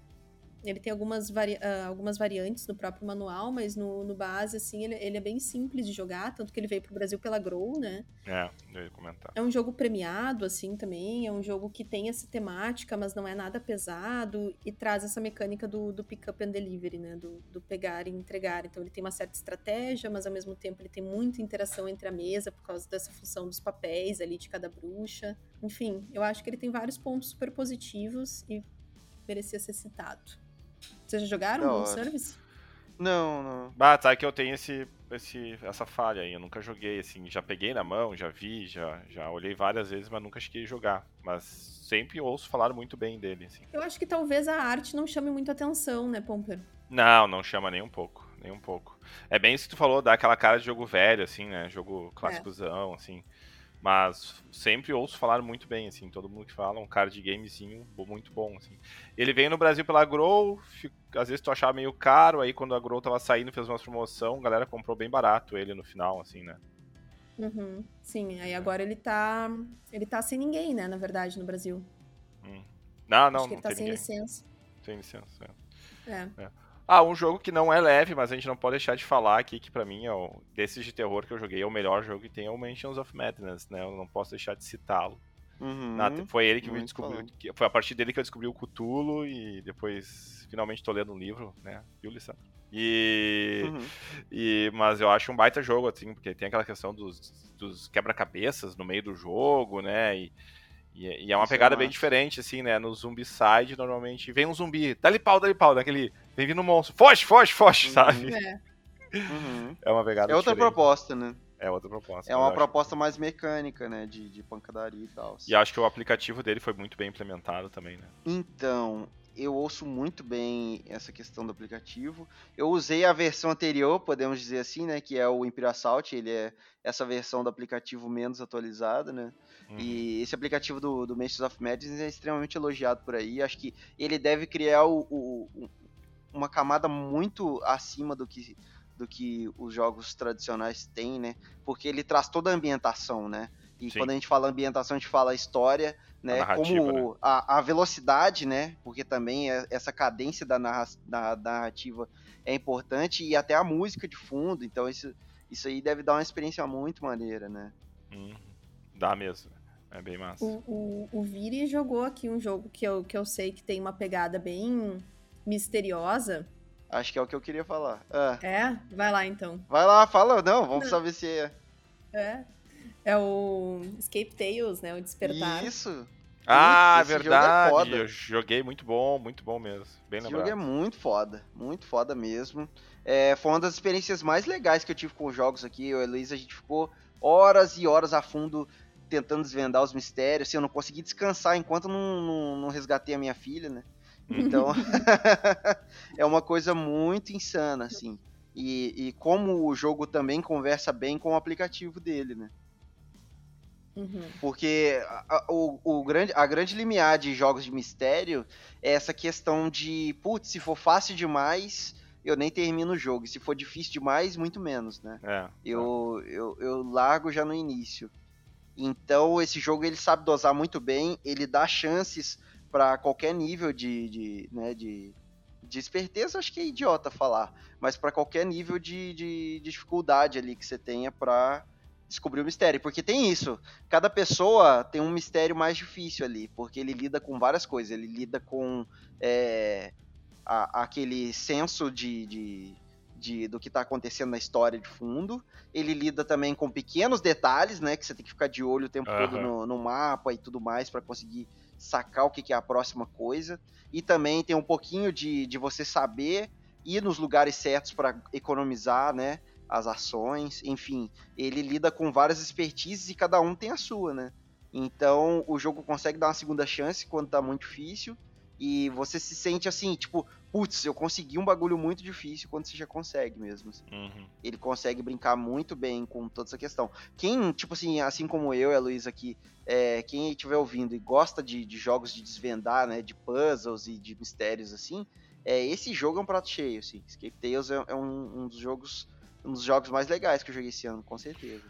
ele tem algumas, vari uh, algumas variantes no próprio manual, mas no, no base, assim, ele, ele, é bem simples de jogar, tanto que ele veio pro Brasil pela Grow, né? É, eu ia comentar. É um jogo premiado, assim, também, é um jogo que tem essa temática, mas não é nada pesado, e traz essa mecânica do, do pick-up and delivery, né? Do, do pegar e entregar. Então ele tem uma certa estratégia, mas ao mesmo tempo ele tem muita interação entre a mesa, por causa dessa função dos papéis ali de cada bruxa. Enfim, eu acho que ele tem vários pontos super positivos e merecia ser citado. Vocês já jogaram o Service? Não, não. Ah, tá, que eu tenho esse, esse, essa falha aí. Eu nunca joguei, assim. Já peguei na mão, já vi, já, já olhei várias vezes, mas nunca cheguei a jogar. Mas sempre ouço falar muito bem dele, assim. Eu acho que talvez a arte não chame muito atenção, né, Pomper? Não, não chama nem um pouco. Nem um pouco. É bem isso que tu falou, dá aquela cara de jogo velho, assim, né? Jogo clássicozão, é. assim. Mas sempre ouço falar muito bem, assim, todo mundo que fala, um card gamezinho muito bom, assim. Ele veio no Brasil pela Grow, às vezes tu achava meio caro, aí quando a Grow tava saindo, fez uma promoção, a galera comprou bem barato ele no final, assim, né? Uhum, sim, aí agora ele tá. Ele tá sem ninguém, né, na verdade, no Brasil. Hum. Não, não, Acho que ele tá sem ninguém. licença. Sem licença, é. é. é. Ah, um jogo que não é leve, mas a gente não pode deixar de falar aqui que para mim é o, desses de terror que eu joguei é o melhor jogo que tem é o Mansions of Madness, né? Eu não posso deixar de citá-lo. Uhum, foi ele que me descobriu, que, foi a partir dele que eu descobri o Cthulhu e depois finalmente tô lendo um livro, né? Viu, Lissandro? E, uhum. e mas eu acho um baita jogo assim, porque tem aquela questão dos, dos quebra-cabeças no meio do jogo, né? E, e, e é uma Isso é pegada é bem diferente, assim, né? No Zombicide, normalmente, vem um zumbi, dá-lhe pau, dá-lhe pau, daquele, vem vindo um monstro, foge, foge, foge, uhum. sabe? É. Uhum. É uma pegada É outra diferente. proposta, né? É outra proposta. É uma proposta mais mecânica, né? De, de pancadaria e tal. E acho que o aplicativo dele foi muito bem implementado também, né? Então, eu ouço muito bem essa questão do aplicativo. Eu usei a versão anterior, podemos dizer assim, né? Que é o Imperial Assault. Ele é essa versão do aplicativo menos atualizada, né? Uhum. E esse aplicativo do, do Masters of Madness é extremamente elogiado por aí. Acho que ele deve criar o, o, uma camada muito acima do que, do que os jogos tradicionais têm, né? Porque ele traz toda a ambientação, né? E Sim. quando a gente fala ambientação, a gente fala história, né? A como né? A, a, velocidade, né? Porque também é, essa cadência da, narra, da, da, narrativa é importante e até a música de fundo. Então isso, isso aí deve dar uma experiência muito maneira, né? Hum, dá mesmo. É bem massa. O, o, o Viri jogou aqui um jogo que eu, que eu sei que tem uma pegada bem misteriosa. Acho que é o que eu queria falar. Ah. É? Vai lá então. Vai lá, fala. Não, vamos saber se é. É. É o Escape Tales, né? O Despertar. Isso. Ah, Esse verdade. É eu joguei muito bom, muito bom mesmo. Bem Esse lembrado. jogo é muito foda, muito foda mesmo. É, foi uma das experiências mais legais que eu tive com os jogos aqui. Eu e a Luísa, a gente ficou horas e horas a fundo tentando desvendar os mistérios. Assim, eu não consegui descansar enquanto não, não, não resgatei a minha filha, né? Então, é uma coisa muito insana, assim. E, e como o jogo também conversa bem com o aplicativo dele, né? Uhum. Porque a, o, o grande, a grande limiar de jogos de mistério é essa questão de, putz, se for fácil demais, eu nem termino o jogo. E se for difícil demais, muito menos, né? É, eu, é. eu, eu largo já no início. Então, esse jogo ele sabe dosar muito bem, ele dá chances para qualquer nível de, de, né, de, de esperteza, acho que é idiota falar, mas para qualquer nível de, de, de dificuldade ali que você tenha para descobrir o mistério. Porque tem isso. Cada pessoa tem um mistério mais difícil ali. Porque ele lida com várias coisas. Ele lida com é, a, aquele senso de, de, de, do que está acontecendo na história de fundo. Ele lida também com pequenos detalhes, né? Que você tem que ficar de olho o tempo uhum. todo no, no, mapa e tudo mais para conseguir sacar o que, que, é a próxima coisa. E também tem um pouquinho de, de você saber ir nos lugares certos para economizar, né? as ações, enfim, ele lida com várias expertises e cada um tem a sua, né? Então o jogo consegue dar uma segunda chance quando tá muito difícil e você se sente assim, tipo, putz, eu consegui um bagulho muito difícil quando você já consegue mesmo. Assim. Uhum. Ele consegue brincar muito bem com toda essa questão. Quem, tipo assim, assim como eu e a Luísa aqui, é, quem estiver ouvindo e gosta de, de, jogos de desvendar, né, de puzzles e de mistérios assim, é, esse jogo é um prato cheio, assim. Escape Tales é, é um, um dos jogos um dos jogos mais legais que eu joguei esse ano, com certeza.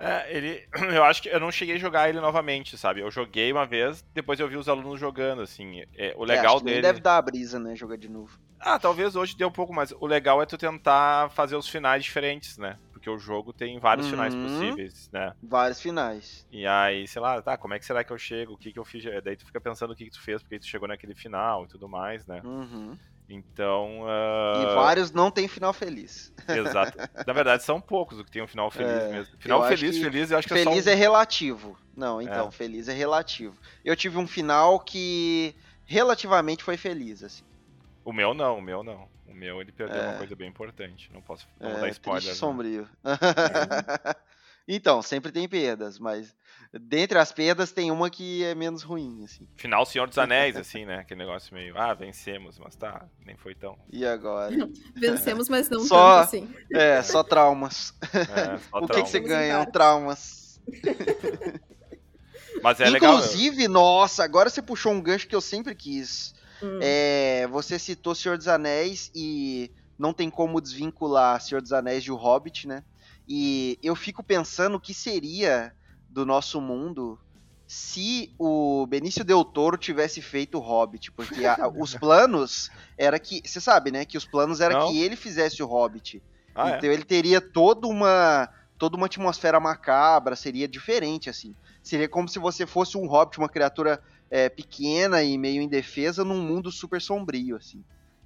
É, ele. Eu acho que eu não cheguei a jogar ele novamente, sabe? Eu joguei uma vez, depois eu vi os alunos jogando, assim. É, o é, legal é, dele. deve dar a brisa, né? Jogar de novo. Ah, talvez hoje dê um pouco mais. O legal é tu tentar fazer os finais diferentes, né? Porque o jogo tem vários uhum. finais possíveis, né? Vários finais. E aí, sei lá, tá, como é que será que eu chego? O que que eu fiz? Daí tu fica pensando o que que tu fez, porque tu chegou naquele final e tudo mais, né? Uhum. Então. Uh... E vários não têm final feliz. Exato. Na verdade, são poucos o que tem um final feliz é, mesmo. Final feliz, feliz, eu acho que feliz é Feliz é relativo. Não, então, é. feliz é relativo. Eu tive um final que relativamente foi feliz, assim. O meu não, o meu não. O meu ele perdeu é. uma coisa bem importante. Não posso não é, dar spoiler. Triste, né? sombrio. então, sempre tem perdas, mas dentre as perdas tem uma que é menos ruim, assim. Final Senhor dos Anéis, assim, né? Aquele negócio meio, ah, vencemos, mas tá, nem foi tão. E agora? vencemos, mas não só, tanto assim. É, só traumas. É, só o que, que você ganha? Traumas. Mas é Inclusive, legal. Inclusive, nossa, agora você puxou um gancho que eu sempre quis. Hum. É, você citou Senhor dos Anéis e não tem como desvincular Senhor dos Anéis de O Hobbit, né? E eu fico pensando o que seria do nosso mundo se o Benício Del Toro tivesse feito o Hobbit, porque a, os planos era que, você sabe, né, que os planos era que ele fizesse o Hobbit. Ah, é? então é? ele teria toda uma toda uma atmosfera macabra, seria diferente assim. Seria como se você fosse um Hobbit, uma criatura é, pequena e meio indefesa num mundo super sombrio assim.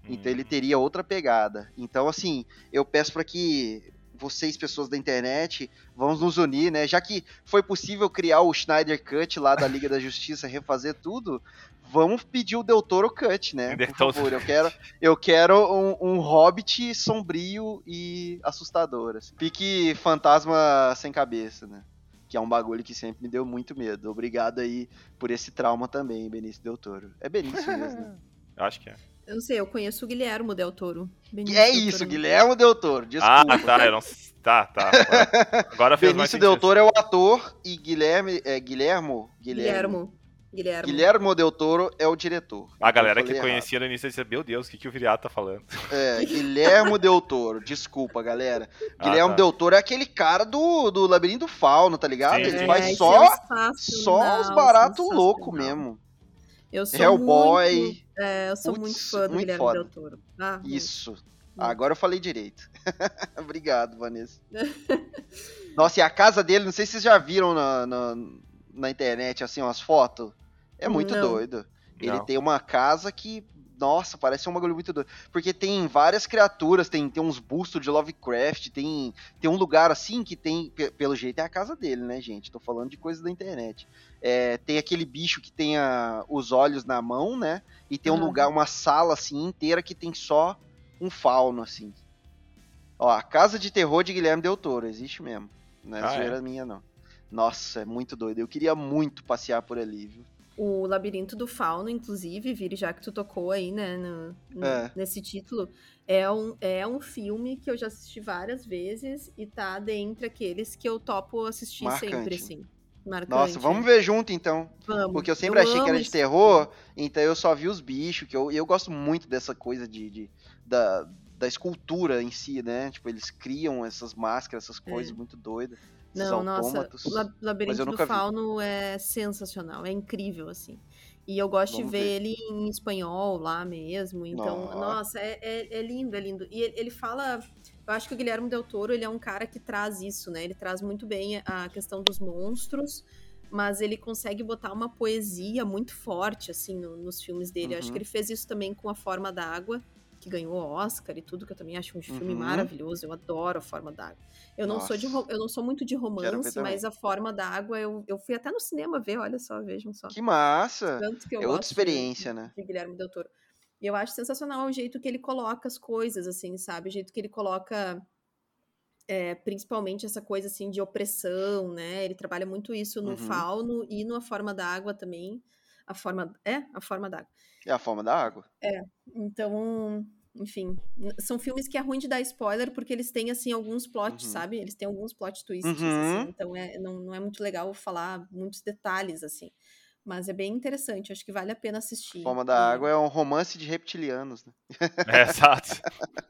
Então ele hum. teria outra pegada. Então assim, eu peço para que vocês, pessoas da internet, vamos nos unir, né? Já que foi possível criar o Schneider Cut lá da Liga da Justiça, refazer tudo, vamos pedir o Del Toro Cut, né? Por favor, eu quero, eu quero um, um hobbit sombrio e assustador. Assim. Pique fantasma sem cabeça, né? Que é um bagulho que sempre me deu muito medo. Obrigado aí por esse trauma também, Benício Del Toro. É Benício mesmo, né? Acho que é. Eu não sei, eu conheço o Guilhermo Del Toro. Benício é isso, Toro. Guilhermo Del Toro. Desculpa. Ah, tá, eu não... Tá, tá. Agora fez Benício Del Toro é o ator e Guilherme, é, Guilhermo, Guilhermo. Guilhermo. Guilhermo Del Toro é o diretor. A galera que errado. conhecia no início dizia, meu Deus, o que, que o Viriato tá falando? É, Guilhermo Del Toro, desculpa, galera. Ah, Guilhermo tá. Del Toro é aquele cara do, do Labirinto Fauno, tá ligado? Sim. Ele é, faz só, só os baratos loucos mesmo. Eu sou Hellboy. Muito, é, eu sou muito fã do muito Guilherme foda. Del Toro. Ah, Isso. Agora eu falei direito. Obrigado, Vanessa. Nossa, e a casa dele, não sei se vocês já viram na, na, na internet, assim, umas fotos. É muito não. doido. Ele não. tem uma casa que, nossa, parece um bagulho muito doido. Porque tem várias criaturas, tem, tem uns bustos de Lovecraft, tem, tem um lugar assim que tem, pelo jeito é a casa dele, né, gente? Tô falando de coisas da internet. É, tem aquele bicho que tem a, os olhos na mão, né? E tem um uhum. lugar, uma sala assim inteira que tem só um fauno, assim. Ó, a Casa de Terror de Guilherme Del Toro, existe mesmo. Não é ah, zoeira é? minha, não. Nossa, é muito doido. Eu queria muito passear por ali, viu? O Labirinto do Fauno, inclusive, Vire, já que tu tocou aí, né, no, no, é. nesse título, é um, é um filme que eu já assisti várias vezes e tá dentre aqueles que eu topo assistir Marcante. sempre, assim. Marcante. Nossa, vamos ver junto então. Vamos. Porque eu sempre eu achei que era de terror, então eu só vi os bichos, que eu, eu gosto muito dessa coisa de, de da, da escultura em si, né? Tipo, eles criam essas máscaras, essas coisas é. muito doidas. Não, nossa, o Labirinto do Fauno vi. é sensacional, é incrível, assim. E eu gosto Vamos de ver, ver, ele em espanhol lá mesmo. Então, nossa, nossa é, é, é, lindo, é lindo. E ele, ele, fala. Eu acho que o Guilherme Del Toro ele é um cara que traz isso, né? Ele traz muito bem a questão dos monstros, mas ele consegue botar uma poesia muito forte, assim, no, nos filmes dele. Uhum. Eu acho que uhum. ele fez isso também com A Forma da Água que ganhou Oscar e tudo, que eu também acho um filme uhum. maravilhoso. Eu adoro A Forma d'Água. Eu não sou de eu não sou muito de romance, mas A Forma d'Água eu, eu fui até no cinema ver, olha só, vejam só. Que massa! Tanto que eu é outra experiência, de, né? De Guilherme Del Toro. E eu acho sensacional o jeito que ele coloca as coisas, assim, sabe? O jeito que ele coloca é, principalmente essa coisa assim de opressão, né? Ele trabalha muito isso no uhum. fauno e no A Forma da Água também. A forma é a forma d'água. É a forma da água. É. Então, enfim, são filmes que é ruim de dar spoiler porque eles têm assim alguns plots, uhum. sabe? Eles têm alguns plot twists, assim, uhum. assim, então é, não, não é muito legal falar muitos detalhes assim. Mas é bem interessante, acho que vale a pena assistir. Forma da Água é um romance de reptilianos, né? É, exato.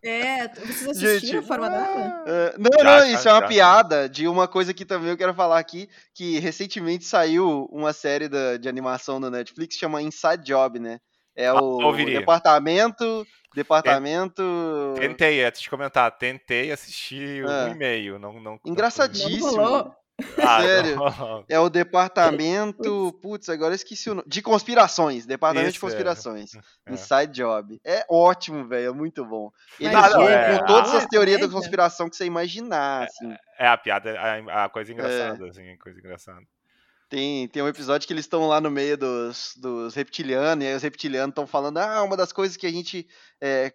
É, vocês assistiram Gente, a Forma da Água? É, não, já, não, isso já, é uma já. piada de uma coisa que também eu quero falar aqui, que recentemente saiu uma série da, de animação da Netflix chama Inside Job, né? É ah, o, o departamento. Departamento. Tentei, é, te comentar, tentei assistir é. um e-mail. Não, não, Engraçadíssimo. Não ah, Sério. Não. É o departamento. Putz, agora eu esqueci o nome. De conspirações. Departamento Isso, de conspirações. É. Inside Job. É ótimo, velho. É muito bom. Ele não, é, com todas as teorias da conspiração que você imaginar. É, assim. É, a piada, a, a coisa engraçada, assim, a coisa engraçada. Tem, tem um episódio que eles estão lá no meio dos, dos reptilianos, e aí os reptilianos estão falando, ah, uma das coisas que a gente é,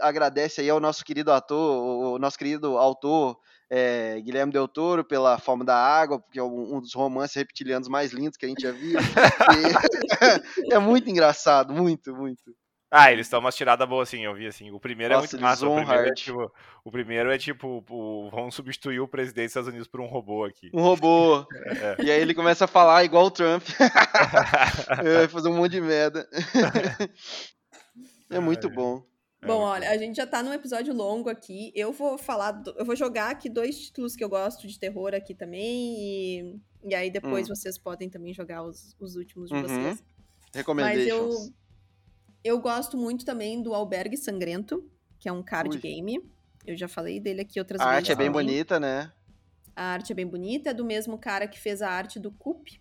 agradece aí ao nosso querido ator, o nosso querido autor é, Guilherme Del Toro pela Forma da Água, porque é um, dos romances reptilianos mais lindos que a gente já viu. é muito engraçado, muito, muito. Ah, eles estão umas tiradas boas, assim, eu vi, assim. O primeiro é Nossa, é muito massa. O primeiro é, tipo, o primeiro é tipo, o, vão substituir o presidente dos Estados Unidos por um robô aqui. Um robô. É. E aí ele começa a falar igual o Trump. é, fazer um monte de merda. é muito bom. É bom, olha, a gente já tá num episódio longo aqui. Eu vou falar, do, eu vou jogar aqui dois títulos que eu gosto de terror aqui também. E, e aí depois hum. vocês podem também jogar os, os últimos de uhum. vocês. Mas eu, eu gosto muito também do Albergue Sangrento, que é um card Ui. game. Eu já falei dele aqui outras a vezes. A arte é bem bonita, né? A arte é bem bonita, é do mesmo cara que fez a arte do Coop.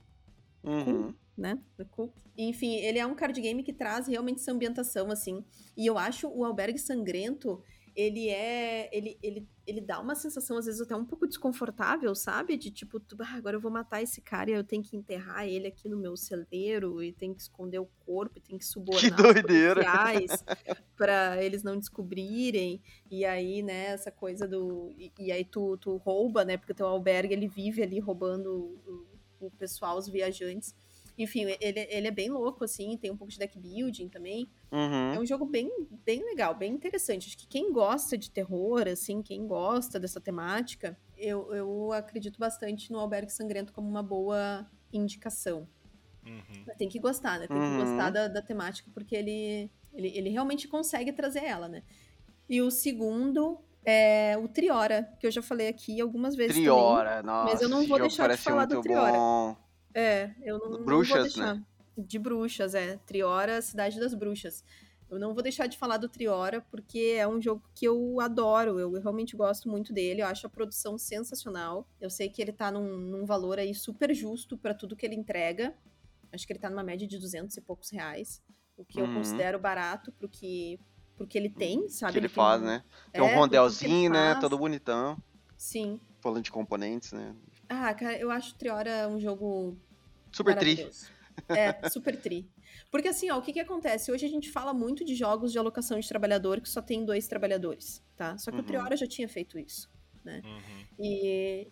Uhum. Né? Coop. Enfim, ele é um card game que traz realmente essa ambientação, assim. E eu acho o Albergue Sangrento, ele é. Ele, ele, ele dá uma sensação, às vezes, até um pouco desconfortável, sabe? De tipo, tu, ah, agora eu vou matar esse cara e eu tenho que enterrar ele aqui no meu celeiro e tenho que esconder o corpo e tenho que subornar que doideira. para eles não descobrirem. E aí, né, essa coisa do. E, e, aí tu, tu rouba, né? Porque o teu albergue ele vive ali roubando o, o pessoal, os viajantes. Enfim, ele, ele é bem louco, assim, tem um pouco de deck building também. Uhum. É um jogo bem, bem legal, bem interessante. Acho que quem gosta de terror, assim, quem gosta dessa temática, eu, eu acredito bastante no Albergue Sangrento como uma boa indicação. Uhum. Tem que gostar, né? Tem uhum. que gostar da, da temática, porque ele, ele, ele realmente consegue trazer ela, né? E o segundo é o Triora, que eu já falei aqui algumas vezes. Triora, também, nossa. Mas eu não vou deixar de falar do Triora. Bom. É, eu não, bruxas, não vou deixar. Né? De bruxas, é. Triora, Cidade das Bruxas. Eu não vou deixar de falar do Triora, porque é um jogo que eu adoro, eu realmente gosto muito dele, eu acho a produção sensacional. Eu sei que ele tá num, num valor aí super justo para tudo que ele entrega. Acho que ele tá numa média de 200 e poucos reais, o que uhum. eu considero barato pro que, pro que ele tem, sabe? Que ele, ele faz, tem... né? Tem um é, rondelzinho, né? Todo bonitão. Sim. Falando de componentes, né? Ah, cara, eu acho o Triora um jogo Super tri. É, super tri. Porque assim, ó, o que que acontece? Hoje a gente fala muito de jogos de alocação de trabalhador que só tem dois trabalhadores, tá? Só que uhum. o Triora já tinha feito isso, né? Uhum. E,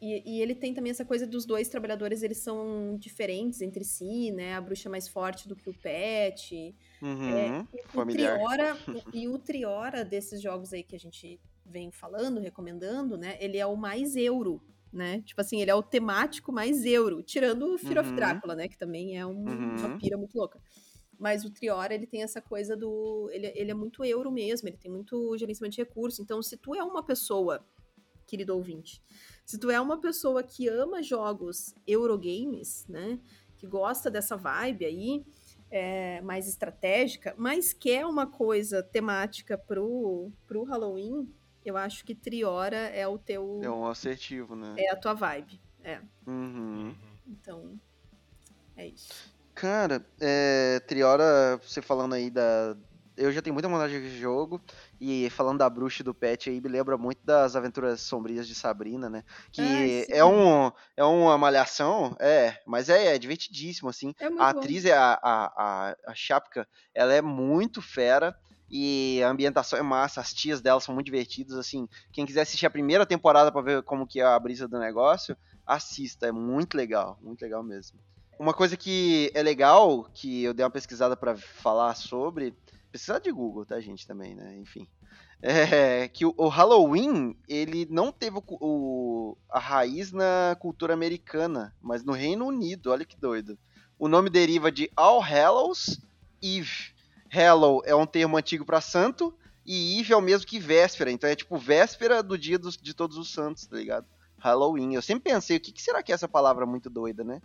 e, e, ele tem também essa coisa dos dois trabalhadores, eles são diferentes entre si, né? A bruxa é mais forte do que o pet. Uhum. É, o Triora, e o Triora desses jogos aí que a gente vem falando, recomendando, né? Ele é o mais euro, né? Tipo assim, ele é o temático mais euro, tirando o Fear uhum. of Drácula, né? Que também é um, uhum. uma pira muito louca. Mas o Triora, ele tem essa coisa do... Ele, ele é muito euro mesmo, ele tem muito gerenciamento de recursos. Então, se tu é uma pessoa, querido ouvinte, se tu é uma pessoa que ama jogos Eurogames, né? Que gosta dessa vibe aí, é, mais estratégica, mas quer uma coisa temática pro, pro Halloween, eu acho que Triora é o teu. É um assertivo, né? É a tua vibe. É. Uhum. Então, é isso. Cara, é, Triora, você falando aí da. Eu já tenho muita vontade de jogo. E falando da bruxa e do pet aí, me lembra muito das aventuras sombrias de Sabrina, né? Que é, um, é uma malhação, é, mas é, é divertidíssimo, assim. É a atriz, é a, a, a, a Chapka, ela é muito fera. E a ambientação é massa, as tias dela são muito divertidas, assim. Quem quiser assistir a primeira temporada para ver como que é a brisa do negócio, assista, é muito legal, muito legal mesmo. Uma coisa que é legal, que eu dei uma pesquisada para falar sobre, pesquisar de Google, tá, gente, também, né? Enfim. É que o, Halloween, ele não teve o, a raiz na cultura americana, mas no Reino Unido, olha que doido. O nome deriva de All Hallows Eve, Hallow é um termo antigo para santo e Eve é o mesmo que véspera. Então é tipo véspera do dia dos, de todos os santos, tá ligado? Halloween. Eu sempre pensei, o que, que será que é essa palavra muito doida, né?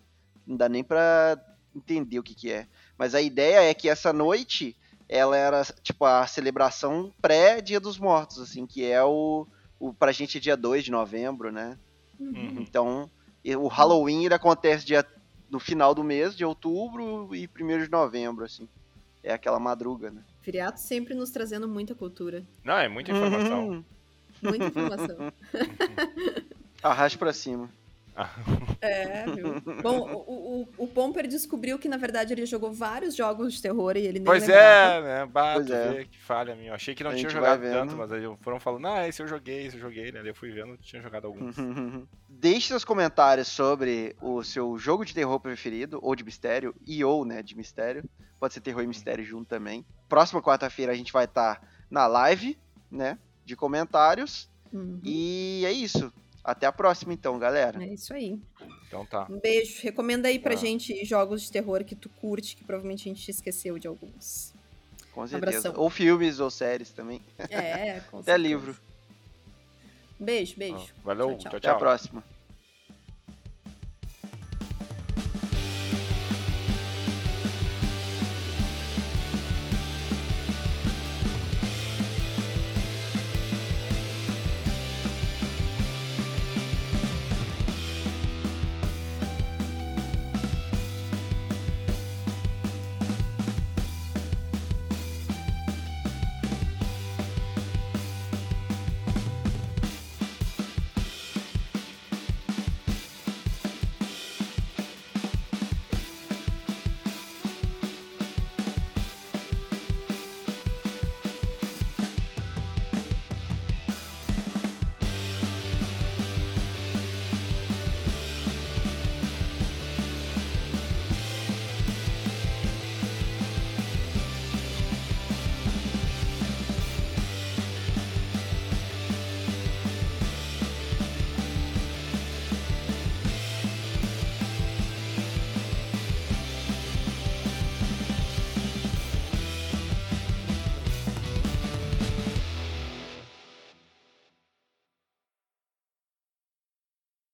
Não dá nem pra entender o que, que é. Mas a ideia é que essa noite ela era tipo a celebração pré-Dia dos Mortos, assim, que é o, o pra gente é dia 2 de novembro, né? Uhum. Então, o Halloween ele acontece dia no final do mês de outubro e 1 de novembro, assim é aquela madruga, né? Feriado sempre nos trazendo muita cultura. Não, é muita informação. Uhum. Muita informação. Arraste pra cima. É, viu? Bom, o, o, o Pomper descobriu que, na verdade, ele jogou vários jogos de terror e ele nem Pois lembrava. é, né? Bato, é. que falha minha. Eu achei que não A tinha jogado tanto, mas aí foram falando, ah, esse eu joguei, esse eu joguei, né? Daí eu fui vendo, tinha jogado alguns. Deixe seus comentários sobre o seu jogo de terror preferido, ou de mistério, e ou, né, de mistério. Pode ser terror e mistério junto também. Próxima quarta-feira a gente vai estar na live, né, de comentários. Uhum. E é isso. Até a próxima, então, galera. É isso aí. Então tá. Um beijo. Recomenda aí pra Ah. gente jogos de terror que tu curte, que provavelmente a gente esqueceu de alguns. Com certeza. Abração. Ou filmes ou séries também. É, com Até certeza. livro. Beijo, beijo. Valeu, Tchau, tchau. tchau, Até a próxima.